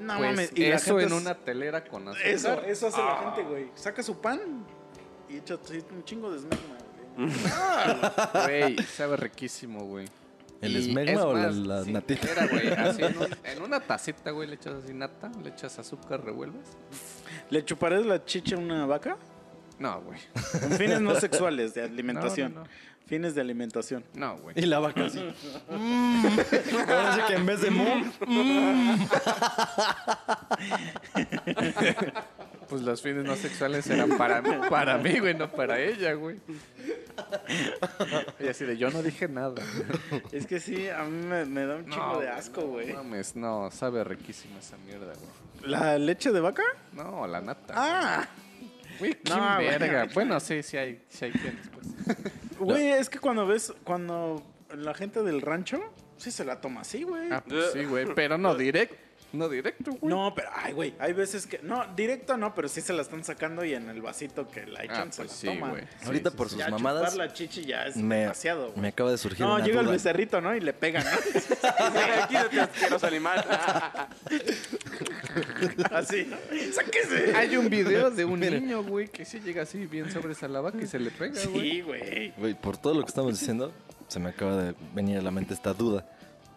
A: No
E: Pues
A: mames. Y la
E: eso en
A: es-
E: una telera con azúcar.
A: Eso, eso hace la
E: Ah.
A: gente, güey. Saca su pan y echa un chingo de esmegma, güey.
E: Güey, sabe riquísimo, güey.
C: ¿El esmegma
E: es
C: o la-
E: más,
C: la natita?
E: güey, así en, un- en una tacita, güey, le echas así nata, le echas azúcar, revuelves.
A: ¿Le chuparás la chicha a una vaca?
E: No, güey.
A: Con fines no sexuales, de alimentación.
E: No, no,
A: Fines de alimentación.
E: No, güey.
C: Y la vaca así. Mm. Ahora sí que en vez de mu,
E: Pues los fines no sexuales eran para, para mí, güey, no para ella, güey. Y así de, yo no dije nada.
A: Es que sí, a mí me, me da un chingo
E: No,
A: de asco, güey.
E: No mames, no, sabe riquísima esa mierda, güey.
A: ¿La leche de vaca?
E: No, la nata.
A: Ah,
E: güey, qué
A: no,
E: verga. Bueno, sí, sí hay, sí hay quienes, pues.
A: güey, es que cuando ves, cuando la gente del rancho, sí se la toma así, güey.
E: Ah, pues sí, güey, pero no directo. No directo, güey.
A: No, pero, ay, güey, hay veces que, no, directo no, pero sí se la están sacando y en el vasito que la echan
E: Ah,
A: se
E: pues
A: la
E: sí,
A: toman.
E: güey.
C: ahorita
E: Sí,
C: por
E: sí,
C: sus
A: Ya
C: mamadas,
A: chupar la chichi ya es
C: me,
A: demasiado, güey.
C: me acaba de surgir
A: No,
C: una
A: llega el becerrito, ¿no? Y le pegan, ¿no?
B: Quítate, asqueroso animal.
A: Así. ¡Sáquese!
E: Hay un video de un niño, güey, que sí llega así bien sobre esa lava que se le pega, güey.
A: Sí, güey.
C: Güey, por todo lo que estamos diciendo, se me acaba de venir a la mente esta duda.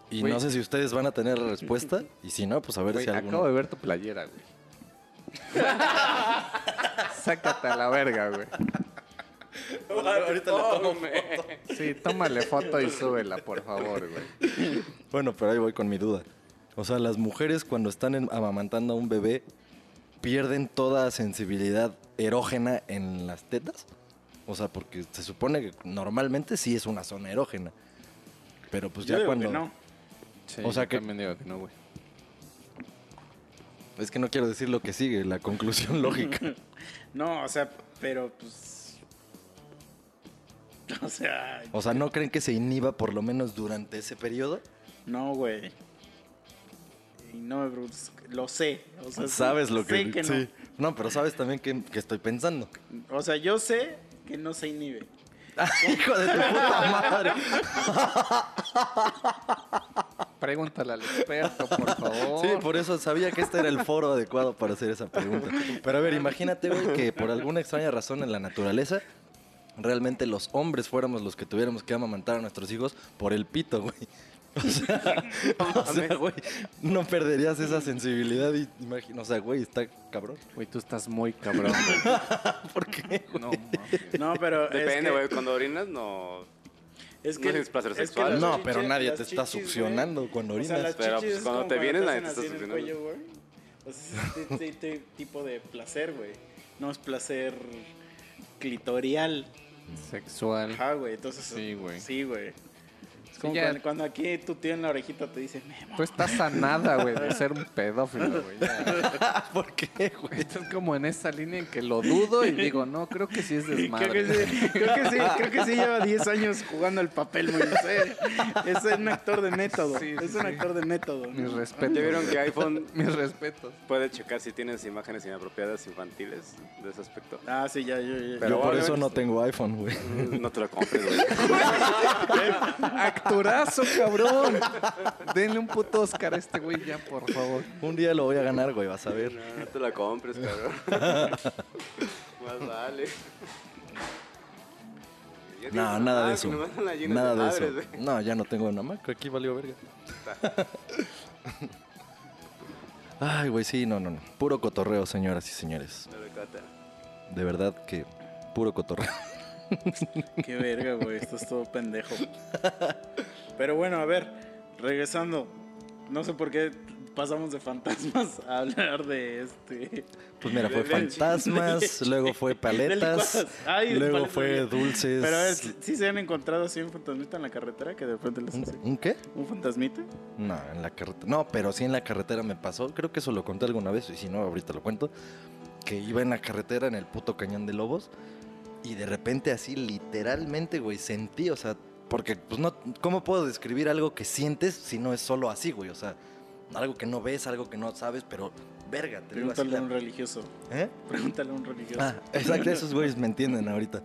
C: Y
E: Güey.
C: no sé si ustedes van a tener la respuesta. Y si no, pues a ver
E: Güey,
C: si alguno...
E: acabo de ver tu playera, güey. Sácate a la verga, güey.
C: Ahorita le tomo
E: Sí, tómale foto y súbela, por favor, güey.
C: Bueno, pero ahí voy con mi duda. O sea, las mujeres cuando están en- amamantando a un bebé, ¿pierden toda sensibilidad erógena en las tetas? O sea, porque se supone que normalmente sí es una zona erógena. Pero pues
A: Yo
C: ya
A: digo
C: cuando...
A: que no.
E: Sí,
C: O sea
E: yo
C: que-
E: también digo que no, güey.
C: Es que no quiero decir lo que sigue, la conclusión lógica.
A: No, o sea, pero pues. O sea,
C: O sea, ¿no creen que se inhiba por lo menos durante ese periodo?
A: no, güey. Y no preguntes, lo sé. O sea, sí,
C: Sabes lo que...
A: sé que
C: sí. No, pero sabes también que, que estoy pensando.
A: no. O sea, yo sé que no se inhibe.
C: Hijo de tu puta madre.
E: Pregúntale al experto, por favor.
C: Sí, por eso sabía que este era el foro adecuado para hacer esa pregunta. Pero a ver, imagínate, güey, que por alguna extraña razón en la naturaleza, realmente los hombres fuéramos los que tuviéramos que amamantar a nuestros hijos por el pito, güey. O sea, o sea, güey, no perderías esa sensibilidad y imagino, o sea, güey, está cabrón.
E: Güey, tú estás muy cabrón, güey.
C: ¿Por qué?
E: No, mames.
A: No, pero. es
B: Depende,
A: que-
B: güey. Cuando orinas, no.
A: Es
B: No
A: que,
B: tienes placer
A: es que
B: sexual.
A: las
C: No, pero nadie te está
A: chichis,
C: succionando
A: güey,
C: cuando
A: O sea,
C: orinas.
B: Pero, pues,
A: es
B: cuando te vienes, nadie te está succionando.
A: cuello, güey. O sea, es este- este- este tipo de placer, güey. No es placer clitorial.
E: Sexual.
A: Ajá, güey. Entonces.
E: Sí, güey.
A: Sí, güey. Es como
E: ya-
A: cuando, cuando aquí tu tío en la orejita te dice, Memo.
E: Tú estás a nada, güey, de ser un pedófilo, güey.
C: ¿Por qué, güey?
E: Estás como en esa línea en que lo dudo y digo, no, creo que sí es
A: Creo que,
E: desmadre.
A: sí, creo, que sí, creo que sí lleva 10 años jugando el papel muy serio. Es un actor de método.
E: Sí, sí,
A: es un actor de método.
E: Mis
A: ¿no?
E: respetos.
B: ¿Ya vieron que iPhone
E: Mis respetos.
B: puede checar si tienes imágenes inapropiadas infantiles de ese aspecto?
A: Ah, sí, ya, yo, ya.
B: Pero
C: Yo por eso no tengo iPhone, güey.
B: No te lo compres, güey.
E: Actorazo, cabrón. Denle un puto Oscar a este güey ya, por favor.
C: Un día lo voy a ganar, güey, vas a ver.
B: No, no te la compres, cabrón. Más vale.
C: No, nada de eso. Nada de
B: madres,
C: eso. No, ya no tengo una Mac, aquí valió verga. Ay, güey, sí, no, no, no. Puro cotorreo, señoras y señores. De verdad que puro cotorreo.
A: Qué verga, güey. Esto es todo pendejo. Pero bueno, a ver, regresando. No sé por qué pasamos de fantasmas a hablar de este.
C: Pues mira, fue fantasmas, luego fue paletas.
A: Ay,
C: luego
A: paletas,
C: fue dulces.
A: Pero a ver, ¿sí se han encontrado así un fantasmita en la carretera que de repente les
C: un qué?
A: ¿Un fantasmita?
C: No, en la carretera. No, pero sí en la carretera me pasó. Creo que eso lo conté alguna vez, y si no, ahorita lo cuento. Que iba en la carretera en el puto cañón de lobos. Y de repente, así, literalmente, güey, sentí, o sea, porque, pues no, ¿cómo puedo describir algo que sientes si no es solo así, güey? O sea, algo que no ves, algo que no sabes, pero, verga, te digo así.
A: Pregúntale a un
C: la-
A: religioso.
C: ¿Eh?
A: Pregúntale a un religioso.
C: Ah, exacto, esos güeyes me entienden ahorita.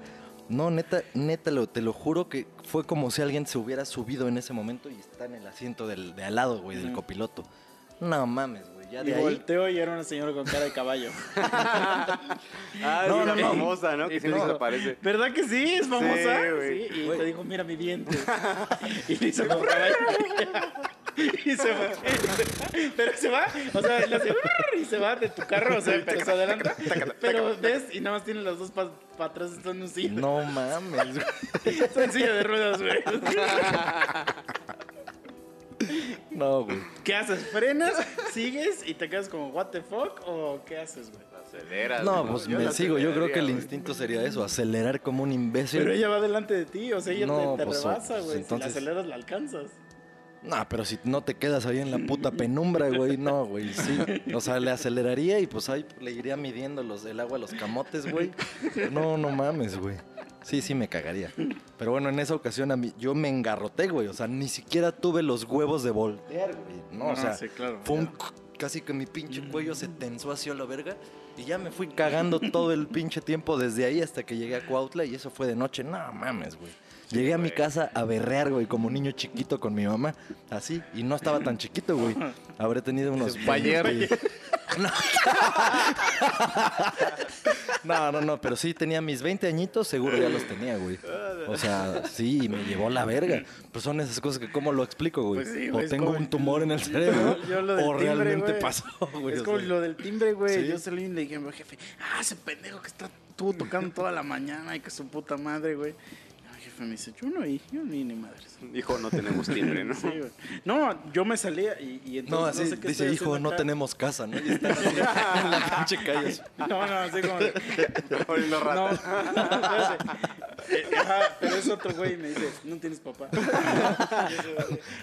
C: No, neta, neta, lo, te lo juro que fue como si alguien se hubiera subido en ese momento y está en el asiento del, de al lado, güey, del copiloto. No mames, ya
A: y
C: ahí.
A: volteo y era una señora con cara de caballo.
B: Ah,
C: No,
B: sí,
C: no,
B: la
C: no.
B: famosa, ¿no? Que se aparece.
A: ¿Verdad que sí? ¿Es famosa?
B: Sí,
A: y te dijo, mira mi diente. y le hizo con caballo. y se va. Pero se va, o sea, le hace y se va de tu carro, o sea, pero se adelanta. Pero ves y nada más tiene las dos para atrás, están un silla.
C: No mames,
A: en silla de ruedas, güey.
C: No, güey.
A: ¿Qué haces? ¿Frenas? ¿Sigues y te quedas como, what the fuck? ¿O qué haces, güey?
B: Aceleras.
C: No, pues
B: Yo
C: me sigo. Yo creo que el instinto sería eso, acelerar como un imbécil.
A: Pero ella va delante de ti, o sea, ella
C: No,
A: te, te
C: pues,
A: rebasa,
C: pues,
A: güey.
C: entonces-
A: Si la aceleras, la alcanzas.
C: No, pero si no te quedas ahí en la puta penumbra, güey, no, güey, sí. O sea, le aceleraría y pues ahí le iría midiendo los, el agua a los camotes, güey. No, no mames, güey. Sí, sí me cagaría. Pero bueno, en esa ocasión a mí, yo me engarroté, güey. O sea, ni siquiera tuve los huevos de voltear, güey. No, o
A: Ah,
C: sea,
A: sí, claro.
C: fue un... Casi que mi pinche cuello se tensó hacia la verga y ya me fui cagando todo el pinche tiempo desde ahí hasta que llegué a Cuautla y eso fue de noche. No mames, güey. Llegué a mi casa a berrear, güey, como niño chiquito con mi mamá, así, y no estaba tan chiquito, güey. Habré tenido unos...
E: Bayer.
C: 20. No, no, no, pero sí tenía mis 20 añitos, seguro ya los tenía, güey. O sea, sí, me llevó la verga. Pues son esas cosas que, ¿cómo lo explico, güey?
A: Pues sí,
C: o tengo
A: como-
C: un tumor en el cerebro,
A: lo
C: o
A: timbre,
C: realmente
A: güey.
C: pasó, güey.
A: Es
C: o
A: como
C: sea.
A: lo del timbre, güey.
C: Sí.
A: Yo salí y le dije a mi jefe, ah, ese pendejo que está, estuvo tocando toda la mañana y que su puta madre, güey. Y me jefe me dice, yo no vi, yo no vi ni madres.
B: Hijo, no tenemos timbre, ¿no?
A: Sí, güey. No, yo me salía y, y entonces
C: No, así
A: sé qué
C: dice, hijo, no
A: acá".
C: tenemos casa, ¿no? Y está así en la pinche calle.
A: No, no, así como... de-
B: Oliendo
A: No,
B: rata.
A: espérate. Eh, ajá, pero es otro güey y me dice, no tienes papá.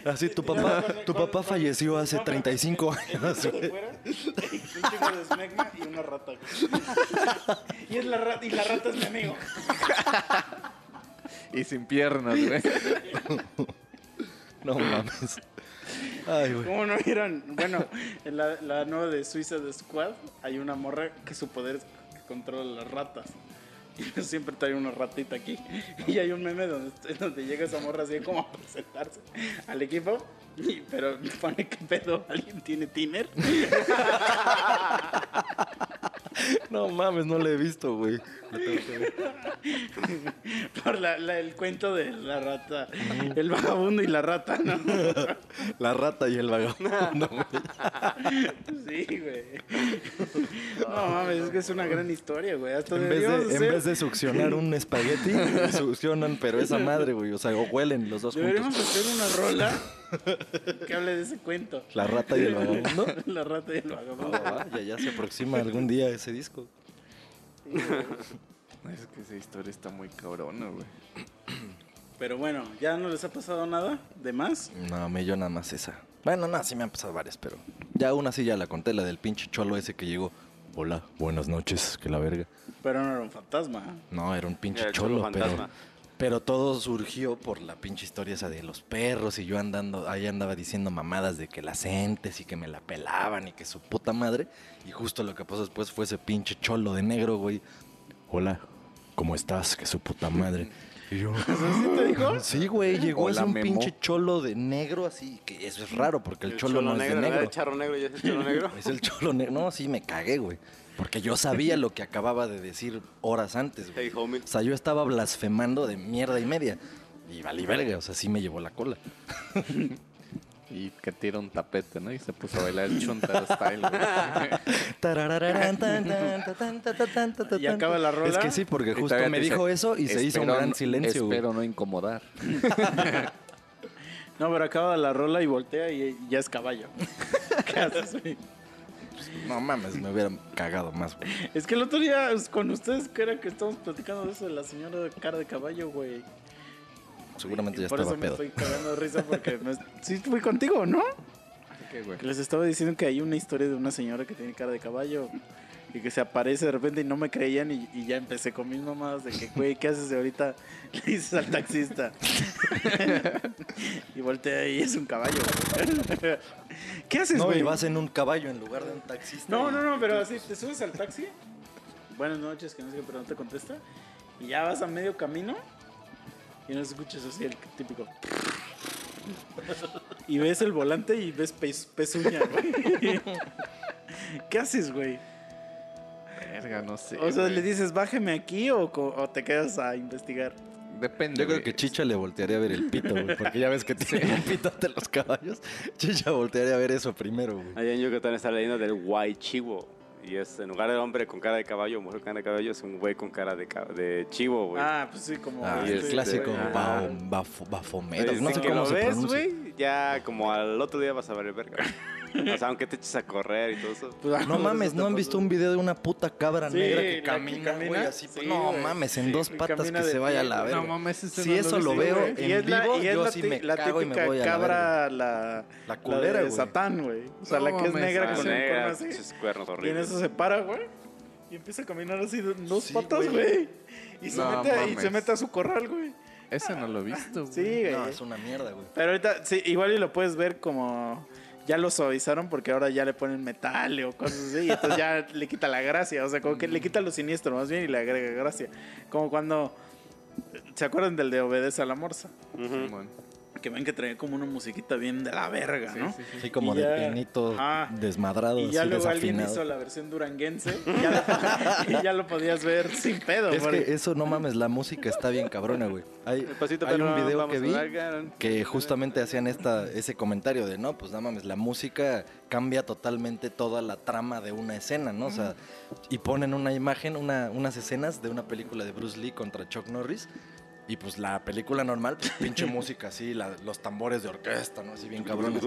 C: Así, tu papá, tu papá falleció hace 35 años,
A: Un chico de smegma y una rata. güey. Y, es la rata, y la rata es mi amigo.
E: Y sin piernas, güey.
C: No mames. Ay, güey.
A: ¿Cómo no vieron? Bueno, en la, la nueva de Suiza de Squad hay una morra que su poder es que controla las ratas. Y siempre trae una ratita aquí. Y hay un meme donde, donde llega esa morra así como a presentarse al equipo. y- pero pone que pedo, alguien tiene tiner.
C: No mames, no lo he visto, güey.
A: Por la- la- el cuento de la rata, el vagabundo y la rata, ¿no?
C: La rata y el vagabundo, güey.
A: Sí, güey. No mames, es que es una gran historia, güey. Hasta
C: En vez,
A: deberíamos
C: de, en
A: hacer-
C: vez de succionar un espagueti, succionan, pero esa madre, güey. O sea, o huelen los dos
A: Deberíamos
C: juntos.
A: hacer una rola que hable de ese cuento.
C: La rata y el vagabundo.
A: La rata y el vagabundo.
C: Ah, ya, ya se aproxima algún día ese disco.
E: Es que esa historia está muy cabrona, güey.
A: Pero bueno, ¿ya no les ha pasado nada de más?
C: No, me yo nada más esa. Bueno, no, sí me han pasado varias, pero ya una sí ya la conté, la del pinche cholo ese que llegó. Hola, buenas noches, que la verga.
A: Pero no era un fantasma.
C: No, era un pinche
B: Era cholo
C: cholo, pero. Pero todo surgió por la pinche historia esa de los perros y yo andando, ahí andaba diciendo mamadas de que las entes y que me la pelaban y que su puta madre. Y justo lo que pasó después fue ese pinche cholo de negro, güey. Hola, ¿cómo estás? Que su puta madre. Y yo,
A: te dijo?
C: Sí, güey, llegó
E: Hola,
C: ese un
E: Memo.
C: pinche cholo de negro así, que eso es raro porque el,
B: El
C: cholo, no es de
B: negro,
C: negro.
B: El charro negro y es el cholo negro.
C: Es el cholo negro. No, sí, me cagué, güey. Porque yo sabía lo que acababa de decir horas antes, güey.
B: Hey, homie.
C: O sea, yo estaba blasfemando de mierda y media. Y valí verga, o sea, sí me llevó la cola.
E: Y que tira un tapete, ¿no? Y se puso a bailar el chuntaro style, güey.
A: ¿Y acaba la rola?
C: Es que sí, porque justo me dijo
E: dice,
C: eso y se hizo un
E: "Espero
C: gran silencio, güey.
E: Espero no incomodar.
A: No, pero acaba la rola y voltea y ya es caballo. ¿Qué haces, güey?
C: No mames, me hubiera cagado más, güey.
A: Es que el otro día pues, con ustedes, que era que estábamos platicando de eso de la señora de cara de caballo, güey.
C: Seguramente
A: Y
C: ya
A: por
C: estaba
A: eso
C: pedo.
A: me estoy cagando de risa porque me... sí fui contigo, ¿no?
E: ¿Qué, güey?
A: Les estaba diciendo que hay una historia de una señora que tiene cara de caballo y que se aparece de repente y no me creían y, y ya empecé con mis mamadas de que, güey, ¿qué haces de ahorita? Le dices al taxista. y voltea y es un caballo. güey. ¿Qué haces,
C: No,
A: güey?
C: y vas en un caballo en lugar de un taxista.
A: No, no, no, pero así, te subes al taxi. Buenas noches, que no sé qué, pero no te contesta. Y ya vas a medio camino y no escuchas así el típico. Y ves el volante y ves pez- pezuña, güey. ¿Qué haces, güey?
E: Verga, no sé.
A: O sea,
E: güey.
A: ¿le dices bájeme aquí o, o te quedas a investigar?
E: Depende.
C: Yo creo que Chicha le voltearía a ver el pito, güey. Porque ya ves que tiene un pito de los caballos. Chicha voltearía a ver eso primero, güey.
B: Allá en Yucatán está leyendo del guaychivo. Y es en lugar de hombre con cara de caballo, mujer con cara de caballo, es un güey con cara de, de chivo, güey.
A: Ah, pues sí, como.
C: Ah,
B: y
C: el
A: este,
C: clásico bao- bafo- bafomedo.
B: Entonces,
C: No
B: si
C: sé
B: que
C: cómo
B: lo
C: se
B: ves,
C: pronuncia.
B: güey, ya como al otro día vas a ver el verga. O sea, aunque te eches a correr y todo eso.
A: Pues, ah,
C: No mames, ¿no han visto un video de una puta cabra
A: Sí,
C: negra
A: la
C: que
A: que
C: camina, güey? Así,
A: sí,
C: no mames, en
A: Sí,
C: dos patas que se vaya a la verga.
E: No mames, ese
C: Si
E: no
C: eso lo veo en
A: y es la,
C: vivo,
A: y es
C: yo
A: la,
C: sí me
A: la
C: cago y me
A: típica
C: voy a la
A: cabra, la,
C: La
A: la
C: culera,
A: de. Satán, güey. O sea, la que es negra con un
B: negra, cuernos
A: Y en
B: horribles.
A: eso se para, güey. Y empieza a caminar así de dos
C: Sí,
A: patas,
C: güey.
A: Y, se
E: No
A: mete, y se mete a su corral, güey.
E: Ese no lo he visto, güey.
A: Sí, güey.
C: No, es una mierda, güey.
A: Pero ahorita, sí, igual y lo puedes ver como. Ya lo suavizaron porque ahora ya le ponen metal o cosas así. Y entonces ya le quita la gracia. O sea, como que le quita lo siniestro más bien y le agrega gracia. Como cuando. ¿Se acuerdan del de Obedece a la Morsa?
B: Ujú.
E: Simón.
A: Que ven que traía como una musiquita bien de la verga,
E: Sí,
A: ¿no?
E: sí, sí.
C: Sí, como
A: Y
C: de
A: ya-
C: pianito
A: Ajá.
C: desmadrado,
A: Y ya
C: así
A: luego alguien
C: desafinado.
A: hizo la versión duranguense y ya, lo, y ya lo podías ver sin pedo.
C: Es
A: porque-
C: que eso, no mames, la música está bien cabrona, güey. Hay,
B: El pasito,
C: hay un video que
B: a
C: vi que justamente hacían esta, ese comentario de, no, pues no mames, la música cambia totalmente toda la trama de una escena, ¿no? O sea, y ponen una imagen, una, unas escenas de una película de Bruce Lee contra Chuck Norris. Y pues la película normal, pues pinche música así, la- los tambores de orquesta, ¿no? Así bien cabrones.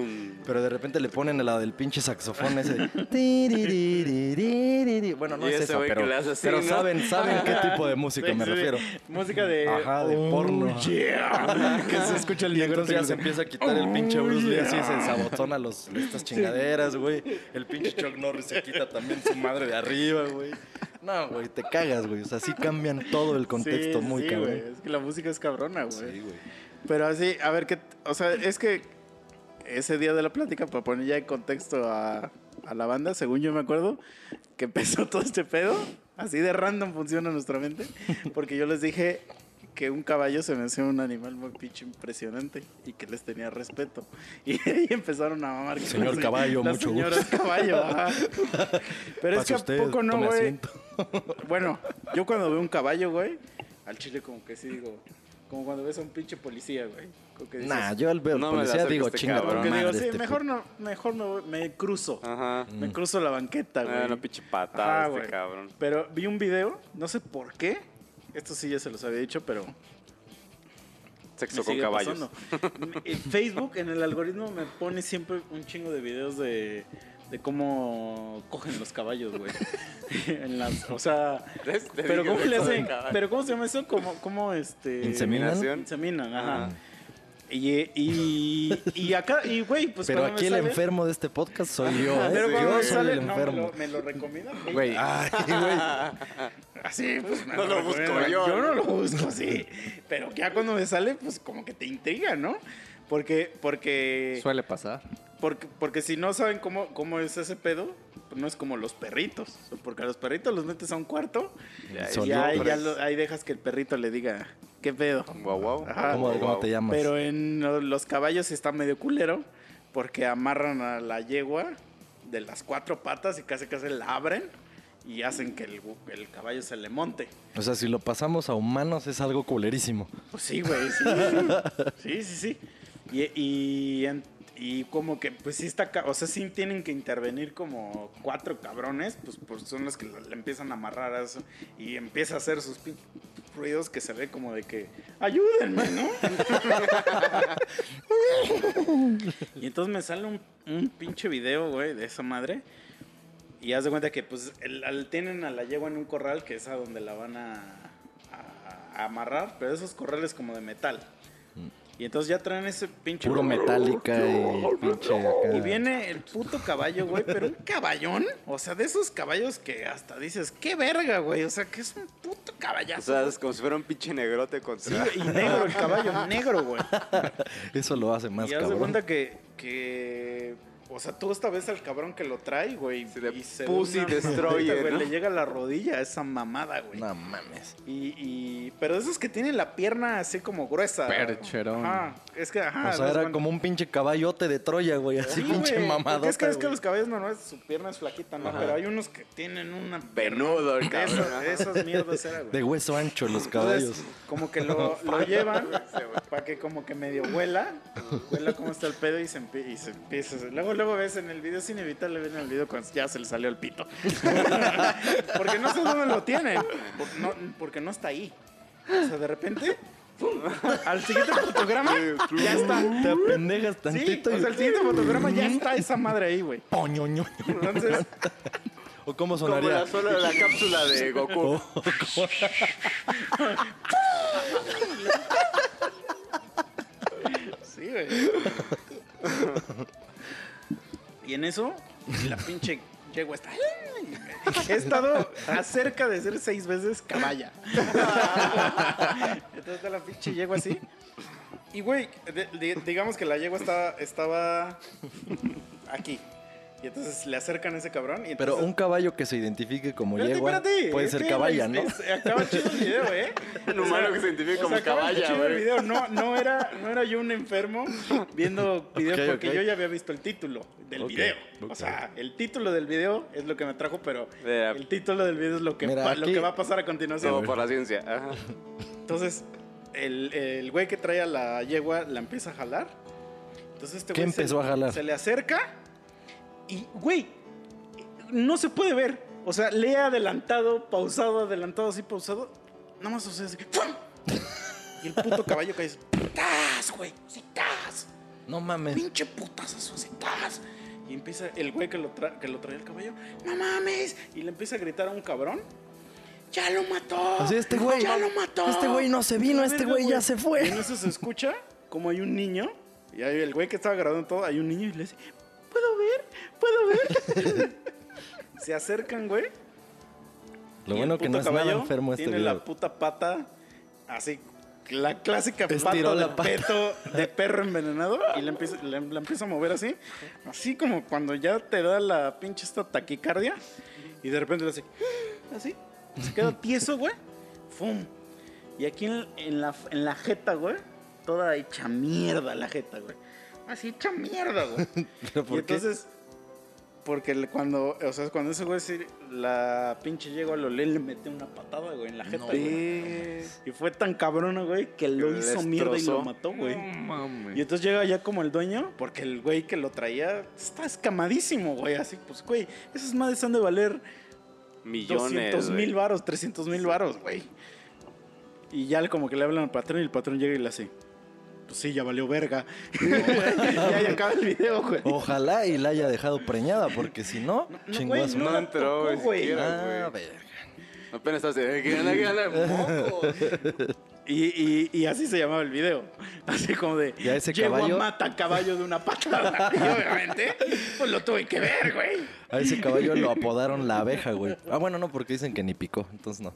C: Pero de repente le ponen la del pinche saxofón ese. de. Bueno, no es esa, pero,
B: así,
C: pero
B: ¿no?
C: saben, saben qué tipo de música
A: Sí,
C: me
A: sí,
C: refiero.
A: Música de.
C: Ajá, de
A: Oh,
C: porno.
A: yeah. que se escucha el negro.
C: entonces ya se empieza a quitar el pinche Bruce Lee así, se sabotona los, estas chingaderas, güey. El pinche Chuck Norris se quita también su madre de arriba, güey. No, güey, te cagas, güey. O sea, sí cambian todo el contexto
A: Sí,
C: muy
A: sí,
C: cabrón.
A: güey, Es que la música es cabrona, güey.
C: Sí, güey.
A: Pero así, a ver, qué. O sea, es que ese día de la plática, para poner ya en contexto a, a la banda, según yo me acuerdo, que empezó todo este pedo. Así de random funciona nuestra mente. Porque yo les dije que un caballo se me hacía un animal muy pinche impresionante y que les tenía respeto. Y ahí empezaron a mamar. que
C: Señor
A: las-
C: caballo,
A: las
C: mucho
A: señoras
C: gusto.
A: caballo, ajá. Pero es que a poco no, güey. Bueno, yo cuando veo un caballo, güey, al chile como que sí digo, como cuando ves a un pinche policía, güey. Dices,
C: Nah, yo al ver
B: No
C: policía digo,
B: este
C: chinga,
B: cabrón.
A: digo, sí,
C: este
A: mejor
C: puto".
A: no, mejor me, voy- me cruzo.
B: Ajá.
A: Me cruzo la banqueta, güey.
B: Ah, una pinche patada
A: Ajá,
B: este
A: güey.
B: cabrón.
A: Pero vi un video, no sé por qué. Esto sí ya se los había dicho, pero
B: Sexo con caballos.
A: pasando. En Facebook, en el algoritmo, me pone siempre un chingo de videos de, de cómo cogen los caballos, güey. En las, o sea, pero ¿cómo le hacen? Pero ¿cómo se llama eso? ¿Cómo, cómo este?
C: ¿Inseminan?
A: Inseminan, ajá.
B: Ajá.
A: Y, y, y acá, y güey, pues
C: Pero aquí
A: me
C: el
A: sale-
C: enfermo de este podcast soy yo, ¿eh?
A: Pero
C: yo
A: me
C: soy
A: sale,
C: el
A: no, me
C: enfermo.
A: lo, me lo recomiendan.
E: Güey,
C: Ay, güey.
A: Así, pues
B: No lo busco
A: recomiendan.
B: yo.
A: Yo no lo busco, sí. Pero ya cuando me sale, pues como que te intriga, ¿no? Porque, porque,
E: suele pasar.
A: Porque, porque si no saben cómo, cómo es ese pedo, pues no es como los perritos. Porque a los perritos los metes a un cuarto y ahí, ya lo- ahí dejas que el perrito le diga, ¿qué pedo?
B: Guau, guau.
A: Ajá.
C: ¿Cómo, cómo te llamas?
A: Pero en lo- los caballos está medio culero porque amarran a la yegua de las cuatro patas y casi casi la abren y hacen que el, el caballo se le monte.
C: O sea, si lo pasamos a humanos es algo culerísimo.
A: Pues sí, güey, sí. sí, sí, sí. Y, y, en- y como que, pues sí está, o sea, sí tienen que intervenir como cuatro cabrones, pues, pues son los que le empiezan a amarrar a eso y empieza a hacer sus ruidos que se ve como de que, ayúdenme, ¿no? y entonces me sale un, pinche video, güey, de esa madre. Y haz de cuenta que pues el- tienen a la yegua en un corral que es a donde la van a, a- a amarrar, pero esos corrales como de metal. Y entonces ya traen ese pinche...
C: Puro metálica y pinche acá.
A: Y viene el puto caballo, güey, pero un caballón. O sea, de esos caballos que hasta dices, qué verga, güey. O sea, que es un puto
B: O
A: caballazo.
B: sea, es como si fuera un pinche negrote
A: Sí,
B: contra...
A: y negro el caballo, negro, güey.
C: Eso lo hace más
A: y
C: cabrón.
A: cuenta que, que, o sea, tú esta vez al cabrón que lo trae, güey.
B: Sí, de
A: y se
B: Pussy Destroyer,
A: güey,
B: ¿no?
A: Le llega a la rodilla esa mamada, güey.
C: No mames.
A: Y, y, pero de esos que tienen la pierna así como gruesa.
E: Percherón.
A: Ajá, es que, ajá.
C: O sea, era como un pinche caballote de Troya, güey. Así
A: Sí,
C: pinche
A: güey, porque Es que, es que los caballos normales, su pierna es flaquita, ¿no? Pero hay unos que tienen una
B: Venudo el
A: de
B: cabrón.
A: esas, esas mierdas era, güey.
C: De hueso ancho los
A: Entonces,
C: caballos.
A: como que lo, lo llevan para que como que medio huela, huela cómo está el pedo y se, empie- y se empieza. Luego, luego ves en el video, es inevitable ver en el video cuando ya se le salió el pito. porque no sé dónde lo tienen, por- no- porque no está ahí. O sea, de repente, al siguiente fotograma, ya está.
C: Te apendejas
A: Sí,
C: tantito
A: o sea, el siguiente fotograma ya está esa madre ahí, güey.
C: Poño, ño, ño.
A: Entonces,
C: ¿O cómo
B: Como
C: sonaría?
B: la de la cápsula de Goku.
A: Güey. y en eso, la pinche yegua está. He estado acerca de ser seis veces caballa. Entonces está la pinche yegua así. Y güey, digamos que la yegua estaba, estaba aquí. Y entonces le acercan a ese cabrón. Y
C: Pero
A: entonces-
C: un caballo que se identifique como
A: Espérate,
C: yegua
A: espérate,
C: puede ser caballa, ¿no?
A: es- acaba chido el video, ¿eh?
B: Un humano que se identifica como
A: acaba
B: caballa,
A: chido el video. No, no, era, no era yo un enfermo viendo videos
C: Ok,
A: porque
C: ok.
A: yo ya había visto el título del
C: Ok,
A: video. O sea, el título del video es lo que me trajo, pero
B: Mira.
A: el título del video es lo que,
C: Mira,
A: lo
C: aquí-
A: que va a pasar a continuación.
B: Todo por la ciencia. Ajá.
A: Entonces, el, el güey que trae a la yegua la empieza a jalar. Entonces este
C: ¿Qué
A: güey se-
C: empezó a jalar?
A: Se le acerca y, güey, no se puede ver. O sea, le he adelantado, pausado, adelantado, así pausado. Nada más, sea, así ¡pum! Y el puto caballo cae. ¡Tas, güey! ¡Sí, tas!
C: No mames.
A: pinche putas asociadas. Y empieza el güey que lo, tra- que lo traía el caballo, no mames. Y le empieza a gritar a un cabrón, ya lo mató.
C: Así, este güey,
A: ya lo mató.
C: este güey no se vino, este güey ya se fue.
A: Y en eso se escucha como hay un niño, y hay el güey que estaba grabando todo, hay un niño y le dice, ¿puedo ver? ¿Puedo ver? se acercan, güey.
C: Lo bueno que no es nada enfermo este
A: Tiene
C: video.
A: la puta pata así. La clásica
C: Estiró
A: pata
C: la
A: de,
C: pata.
A: peto de perro envenenado y la empieza, la, la empieza a mover así. Así como cuando ya te da la pinche esta taquicardia y de repente le hace así. Se queda tieso, güey. ¡Fum! Y aquí en, en la, en la jeta, güey, toda hecha mierda la jeta, güey. Así hecha mierda, güey.
C: ¿Pero
A: Y
C: por qué?
A: entonces, porque cuando, o sea, cuando ese güey se- la pinche llegó a Lolé le metió una patada, güey, en la jeta, güey. Y fue tan cabrona, güey, que lo hizo mierda y lo mató, güey.
E: No mames.
A: Y entonces llega ya como el dueño, porque el güey que lo traía está escamadísimo, güey. Así, pues, güey, esas madres han de valer
B: Millones.
A: 200 mil varos, 300 mil varos, güey. Y ya como que le hablan al patrón y el patrón llega y le hace, pues sí, ya valió verga. ya, ya acaba el video, güey.
C: Ojalá y la haya dejado preñada, porque si no,
A: No,
C: a su
A: no
B: No
A: la
B: entró,
A: tocó,
B: güey,
A: güey.
B: siquiera.
C: Ah,
B: güey. Apenas estás de. ¿Qué gana, qué gana?
A: Y, y, y así se llamaba el video. Así como de.
C: ¿Y a ese
A: "Llego
C: caballo?"
A: mata caballo de una patada. Y obviamente, pues lo tuve que ver, güey.
C: A ese caballo lo apodaron la abeja, güey. Ah, bueno, no, porque dicen que ni picó, entonces no.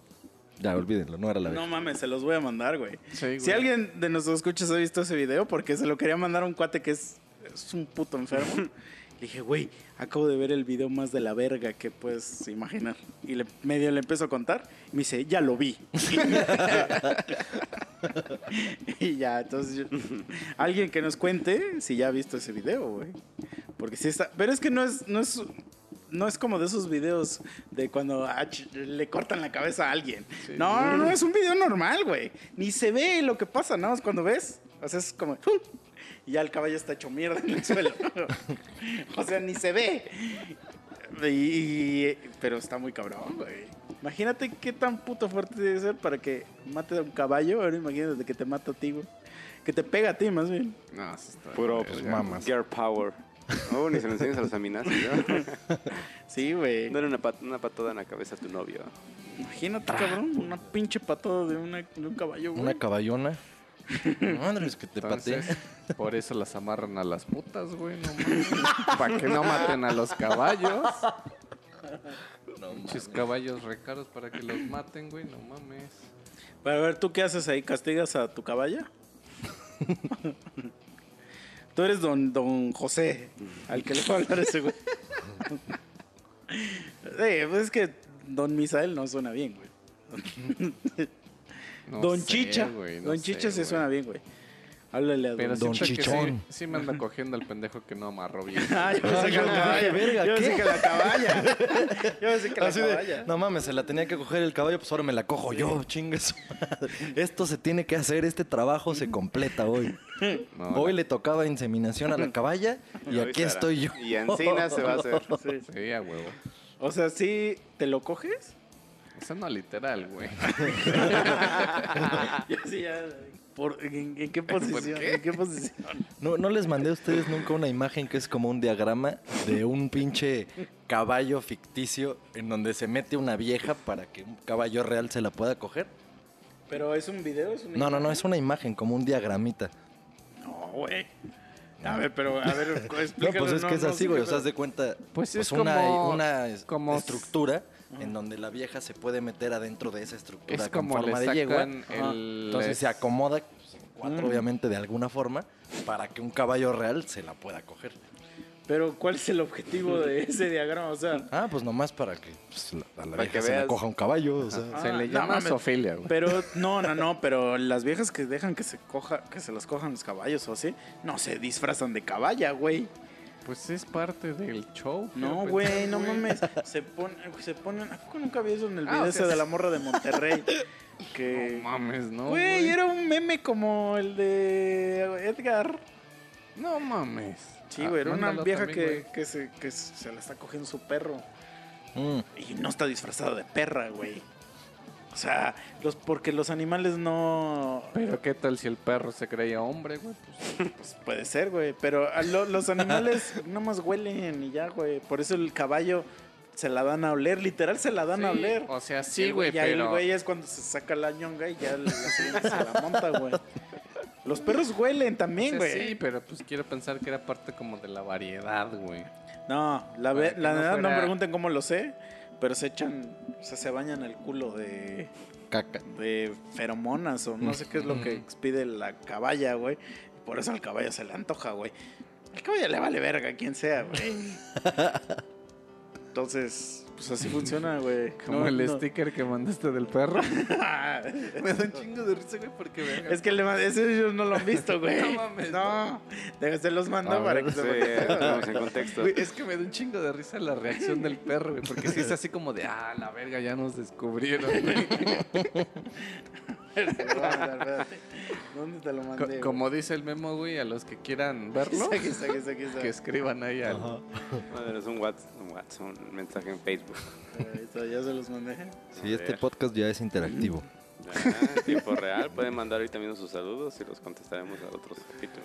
C: Ya, olvídenlo, no era la abeja.
A: No mames, se los voy a mandar, güey.
E: Sí, güey.
A: Si alguien de nuestros escuchas ha visto ese video, porque se lo quería mandar a un cuate que es, es un puto enfermo. Le dije, güey, acabo de ver el video más de la verga que puedes imaginar. Y le, medio le empiezo a contar. Y me dice, ya lo vi. y ya, entonces, yo- alguien que nos cuente si ya ha visto ese video, güey. Porque sí está. Pero es que no es, no es, no es como de esos videos de cuando ah, le cortan la cabeza a alguien. No, no, no, es un video normal, güey. Ni se ve lo que pasa, nada más cuando ves. O sea, es como. ¡pum! Y ya el caballo está hecho mierda en el suelo. o sea, ni se ve. Y, y- pero está muy cabrón, güey. Imagínate qué tan puto fuerte debe ser para que mate a un caballo. Ahora imagínate que te mata a ti, güey. Que te pega a ti, más bien.
E: No, sí está
B: Puro, pues,
C: mamas.
B: Girl power. Oh, ni se lo enseñas a los amenazas, ¿no?
A: Sí, güey.
B: Dale una, pat- una patada en la cabeza a tu novio.
A: Imagínate, cabrón, una pinche patada de, una- de un caballo, güey.
C: Una caballona. Madre, es que te pateé.
E: Por eso las amarran a las putas, güey. No mames. Para que no maten a los caballos. Muchos caballos recaros para que los maten, güey. No mames.
A: Pero a ver, ¿tú qué haces ahí? ¿Castigas a tu caballa? Tú eres don, don José, al que le va a hablar ese güey. Sí, pues es que don Misael no suena bien, güey.
E: No
A: don
E: sé,
A: Chicha.
E: no
A: don
E: sé,
A: Chicha sí
E: güey.
A: suena bien, güey. Háblale a don,
E: Pero
C: Don
E: que sí,
C: Chichón.
E: sí me anda cogiendo el pendejo que no amarró bien.
A: Ah, yo pensé que la caballa.
C: verga,
A: yo pensé que la caballa. Yo pensé que la
C: Así de,
A: caballa.
C: no mames, se la tenía que coger el caballo, pues ahora me la cojo yo, chingue su madre. Esto se tiene que hacer, este trabajo se completa hoy.
E: No,
C: Hoy
E: la-
C: le tocaba inseminación a la caballa y aquí
B: será.
C: estoy yo.
B: Y encina se va a hacer.
A: Sí.
E: Sí, a huevo.
A: O sea, ¿sí te lo coges?
E: Eso no literal, güey.
A: Yo sí ya... ¿Por, en, en qué posición? ¿En qué posición?
C: ¿No, ¿No les mandé a ustedes nunca una imagen que es como un diagrama de un pinche caballo ficticio en donde se mete una vieja para que un caballo real se la pueda coger?
A: ¿Pero es un video? ¿Es una
C: No, no, no, es una imagen, como un diagramita.
A: No, güey. A ver, pero, a ver,
C: No,
A: explícalo.
C: pues es que es
A: no
C: así, güey. O sea, haz de cuenta.
E: Pues es
C: una,
E: como-
C: una
E: como-
C: estructura en donde la vieja se puede meter adentro de esa estructura
E: Es
C: con
E: como
C: forma de yegua.
E: el...
C: Entonces se acomoda pues, en cuatro, obviamente, de alguna forma, para que un caballo real se la pueda coger.
A: Pero, ¿cuál es el objetivo de ese diagrama? O sea,
C: Ah, pues nomás para que pues, la, a la
B: Para
C: vieja
B: que
C: se la coja un caballo. O sea.
E: Se
A: Ah,
E: le
A: no
E: llama
A: mames.
E: zoofilia, güey.
A: pero, no, no, no, pero las viejas que dejan que se coja, que se los cojan los caballos o así, no se disfrazan de caballa, güey.
E: Pues es parte del show.
A: No, güey,
E: pensar,
A: no mames. Se, pon, se ponen. ¿A poco nunca vi eso en el
E: Ah,
A: video
E: o
A: ese
E: sea,
A: de la morra de Monterrey? Que.
E: No mames, no.
A: Güey, era un meme como el de Edgar.
E: No mames.
A: Sí,
E: Ah,
A: güey, era una
E: mándalo
A: vieja
E: también,
A: que, que, se, que se la está cogiendo su perro.
C: Mm.
A: Y no está disfrazada de perra, güey. O sea, los, porque los animales no...
E: Pero qué tal si el perro se creía hombre, güey. Pues,
A: Pues puede ser, güey. Pero lo- los animales nomás huelen y ya, güey. Por eso el caballo se la dan a oler. Literal se la dan a oler.
E: O sea, sí, güey,
A: ya el
E: pero...
A: güey es cuando se saca la ñonga y ya la se la monta, güey. Los perros huelen
E: o
A: también,
E: sea,
A: güey.
E: sí, pero pues quiero pensar que era parte como de la variedad, güey.
A: No, la, ve- la
E: no
A: verdad no me pregunten cómo lo sé, pero se echan, o sea, se bañan el culo de,
C: Caca.
A: de feromonas o no sé qué es lo que expide la caballa, güey. Por eso al caballo se le antoja, güey. Al caballo le vale verga a quien sea, güey. Entonces, pues así funciona, güey.
E: Como
A: No-
E: el
A: no-
E: sticker que mandaste del perro. Me da un chingo de risa, güey, porque verga.
A: Es que le ma- ese ellos no lo han visto, güey.
E: No mames,
A: No, de- se los mando para que se
B: Sí, estamos en contexto.
E: Güey, es que me da un chingo de risa la reacción del perro, güey, porque sí es así como de, ah, la verga, ya nos descubrieron, güey.
A: ¿Dónde te lo
E: Co-
A: mandé?
E: como dice el memo, güey, a los que quieran verlo, que escriban ahí al...
B: Madre, es un WhatsApp, un WhatsApp, un mensaje en Facebook.
A: Ahí ya se los mandé.
C: Sí, este podcast ya es interactivo.
B: Ya, en tiempo real. Pueden mandar ahorita mismo sus saludos y los contestaremos a otros capítulos.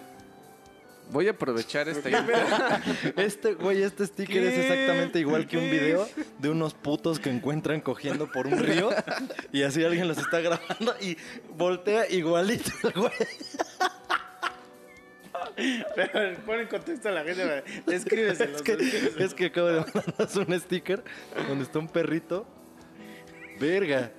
E: Voy a aprovechar esta idea.
C: Este, güey, este sticker es exactamente igual que un video de unos putos que encuentran cogiendo por un río y así alguien los está grabando y voltea igualito el güey.
A: Pero pon en contexto a la gente. güey. Escríbeselo.
C: Es que, es que acabo de mandarnos un sticker donde está un perrito. Verga.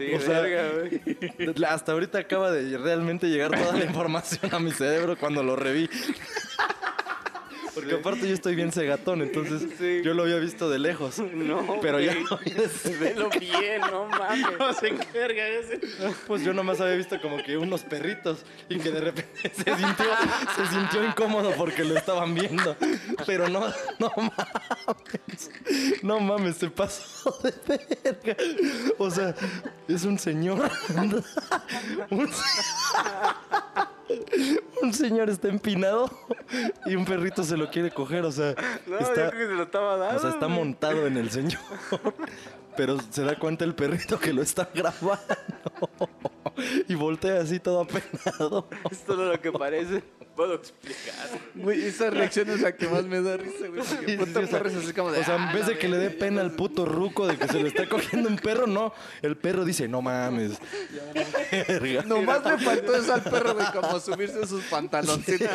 B: Sí,
C: O sea,
B: verga, güey.
C: Hasta ahorita acaba de realmente llegar toda la información a mi cerebro cuando lo reví. Porque aparte yo estoy bien cegatón, entonces
B: Sí.
C: yo lo había visto de lejos.
B: No,
C: Pero ya lo vi de
B: Velo bien, no mames.
A: No sé qué verga es.
C: Pues yo nomás había visto como que unos perritos y que de repente se sintió, se sintió incómodo porque lo estaban viendo. Pero no, no mames. No mames, se pasó de verga. O sea, es un señor. Un, un señor está empinado y un perrito se lo quiere coger. O sea,
B: No,
C: está,
B: yo creo que se lo estaba dando.
C: o sea, está montado en el señor. Pero se da cuenta el perrito que lo está grabando. Y voltea así todo apenado.
B: Esto no es lo que parece. Puedo explicar.
E: Güey, esa reacción es la que más me da risa, güey. Porque
C: Sí,
E: puta
C: sí, o sea,
E: perro es así como de,
C: O sea,
E: "Ah,
C: en vez
E: la
C: de que le dé
E: verga,
C: pena al puto ruco de que se le está cogiendo un perro, no. El perro dice, no mames. Verga.
E: Nomás le faltó eso al perro, güey, como subirse sus pantaloncitos.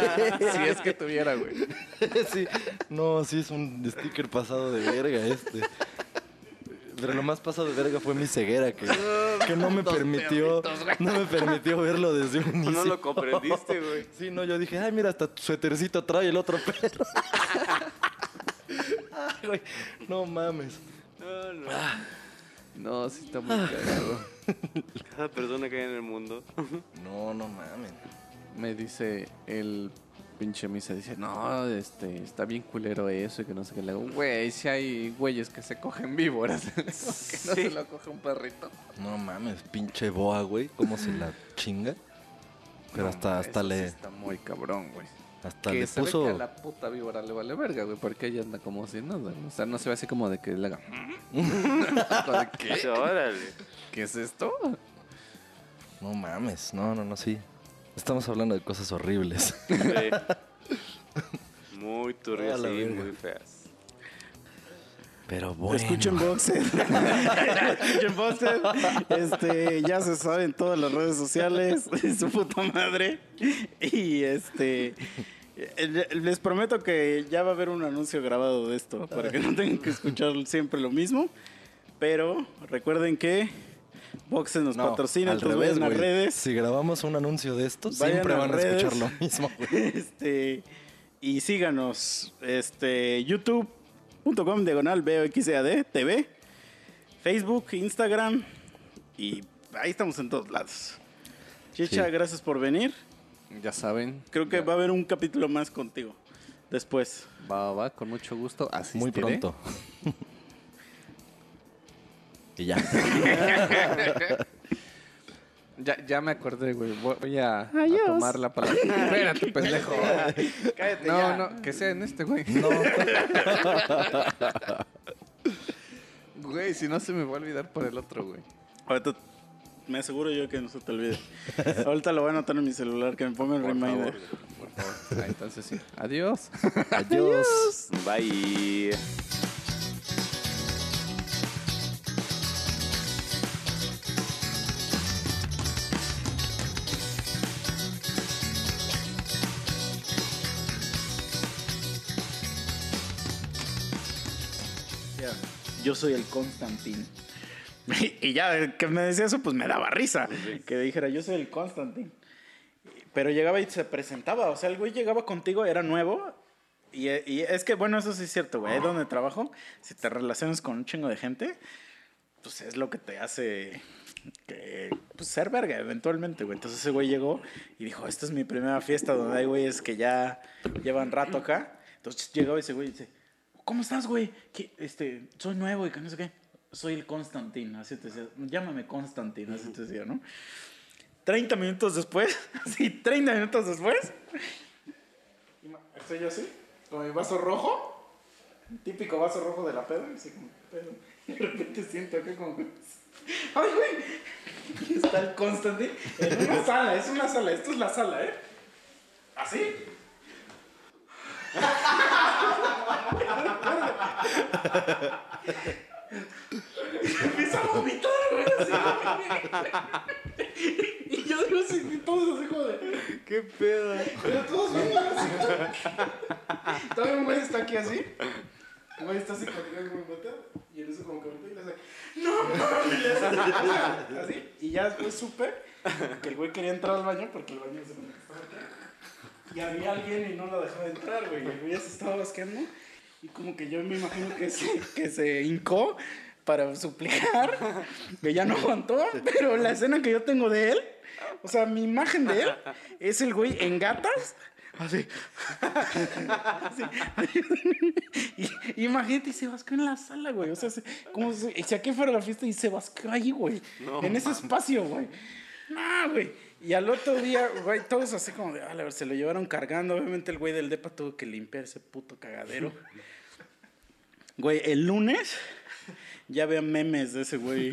E: si es que tuviera, güey.
C: Sí. No, sí es un sticker pasado de verga este. Pero lo más pasado de verga fue mi ceguera que, que no me
E: Dos
C: permitió
E: perritos, güey.
C: no me permitió verlo desde un inicio.
B: No lo comprendiste, güey.
C: Sí, no, yo dije, ay, mira, hasta tu suétercito trae el otro perro. Ay, güey, no mames.
B: No, no.
E: No, sí está muy cagado.
B: Cada persona que hay en el mundo.
C: No, no mames.
E: Me dice el pinche misa, dice, no, este, está bien culero eso y que no sé qué. Le digo, güey, si hay güeyes que se cogen víboras, que no se lo coge un perrito.
C: No mames, pinche boa, güey, cómo se la chinga. Pero hasta, hasta
E: sí
C: le,
E: está muy cabrón, güey.
C: hasta
E: que
C: le
E: se ve que a
C: puso.
E: la puta víbora le vale verga, güey, porque ella anda como si nada. O sea, no se ve así como de que le haga... ¿De ¿Qué? ¿Qué es esto?
C: No mames, no, no, no, sí. Estamos hablando de cosas horribles.
B: Sí. Muy turbias y muy feas.
C: Pero bueno.
A: Escuchen Boxed. Escuchen Boxed. Este, ya se sabe en todas las redes sociales. Su puta madre. Y este. Les prometo que ya va a haber un anuncio grabado de esto para que no tengan que escuchar siempre lo mismo. Pero recuerden que Boxed nos
C: No,
A: patrocina,
C: al revés,
A: vayan a
C: güey.
A: redes.
C: Si grabamos un anuncio de esto,
A: Vayan
C: siempre
A: a
C: van a escuchar lo mismo.
A: Este, y síganos, este, youtube.com diagonal BOXAD TV, Facebook, Instagram y ahí estamos en todos lados. Chicha,
C: Sí.
A: gracias por venir.
E: Ya saben.
A: Creo que
E: ya-
A: va a haber un capítulo más contigo después.
E: Va, va, con mucho gusto. Asistiré.
C: Muy pronto. y ya.
E: Ya, ya me acordé, güey. Voy a, a tomar la palabra. Espérate, pendejo.
A: Cállate
E: No,
A: ya.
E: no, que sea en este, güey.
C: No.
E: Güey, si no se me va a olvidar por el otro, güey.
A: Ahorita me aseguro yo que no se te olvide. Ahorita lo voy a anotar en mi celular, que me ponga un
B: Por
A: reminder.
B: favor.
E: Por favor. Ah, entonces sí. Adiós.
C: Adiós.
B: Bye.
A: Yo soy el Constantin. Y ya que me decía eso, pues me daba risa. Que dijera, yo soy el Constantin. Pero llegaba y se presentaba. O sea, el güey llegaba contigo, era nuevo. Y, y es que, bueno, eso sí es cierto, güey. Ahí donde trabajo, si te relacionas con un chingo de gente, pues es lo que te hace que, pues, ser verga eventualmente, güey. Entonces ese güey llegó y dijo, esta es mi primera fiesta donde hay güeyes que ya llevan rato acá. Entonces llegaba ese güey y dice, ¿cómo estás, güey? ¿Qué? Este, soy nuevo y que no sé qué. Soy el Constantin, así te decía. Llámame Constantin, así te decía, ¿no? 30 minutos después, sí, 30 minutos después, estoy yo así, con mi vaso rojo, típico vaso rojo de la peda, así como, pedo. Y de repente siento acá como, ¡ay, güey! Y está el Constantin en una sala, es una sala, esto es la sala, ¿eh? ¿Así? Empieza a vomitar, güey, así. Y yo digo así, y todos así como de...
B: ¿Qué pedo?
A: Pero todos viendo así. Todavía un güey está aquí así. Un güey está así conmigo y me voltea. Y en eso como que voltea y le hace... ¡No, mames! Así. Y ya después supe que el güey quería entrar al baño porque el baño se me estaba. Y había alguien y no lo dejaba entrar, güey. Y el güey ya se estaba basqueando. Y como que yo me imagino que se, que se hincó para suplicar, que ya no aguantó. Pero la escena que yo tengo de él, o sea, mi imagen de él es el güey en gatas. Así. Así. Y, imagínate, y se basqueó en la sala, güey. O sea, se- como si, si aquí fuera la fiesta y se basqueó ahí, güey. en ese espacio, güey. No, güey. Y al otro día, güey, todos así como de, ah, la verdad, se lo llevaron cargando. Obviamente el güey del depa tuvo que limpiar ese puto cagadero. Güey, el lunes ya había memes de ese güey.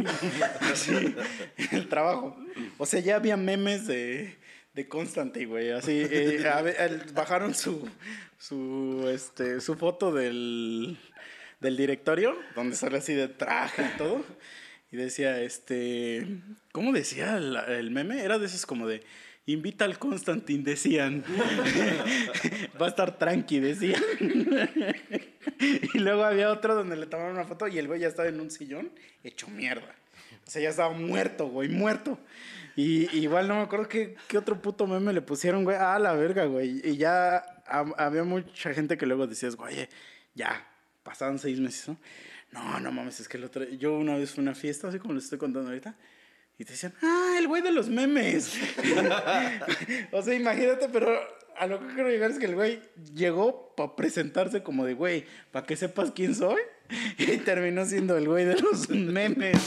A: En el trabajo. O sea, ya había memes de, de Constantine, güey. Así, eh, a ver, bajaron su, su, este, su foto del, del directorio, donde sale así de traje y todo. Y decía, este, ¿cómo decía el, meme? Era de esos como de, invita al Constantine, decían. Va a estar tranqui, decían. y luego había otro donde le tomaron una foto y el güey ya estaba en un sillón hecho mierda. O sea, ya estaba muerto, güey, muerto. Y igual no me acuerdo qué, qué otro puto meme le pusieron, güey. Ah, la verga, güey. Y ya hab- había mucha gente que luego decías, güey, ya, pasaban seis meses, ¿no? No, no mames, es que el otro... Yo una vez fui a una fiesta, así como les estoy contando ahorita, y te decían, ah, el güey de los memes. o sea, imagínate, pero a lo que quiero llegar es que el güey llegó para presentarse como de, güey, para que sepas quién soy, y terminó siendo el güey de los memes.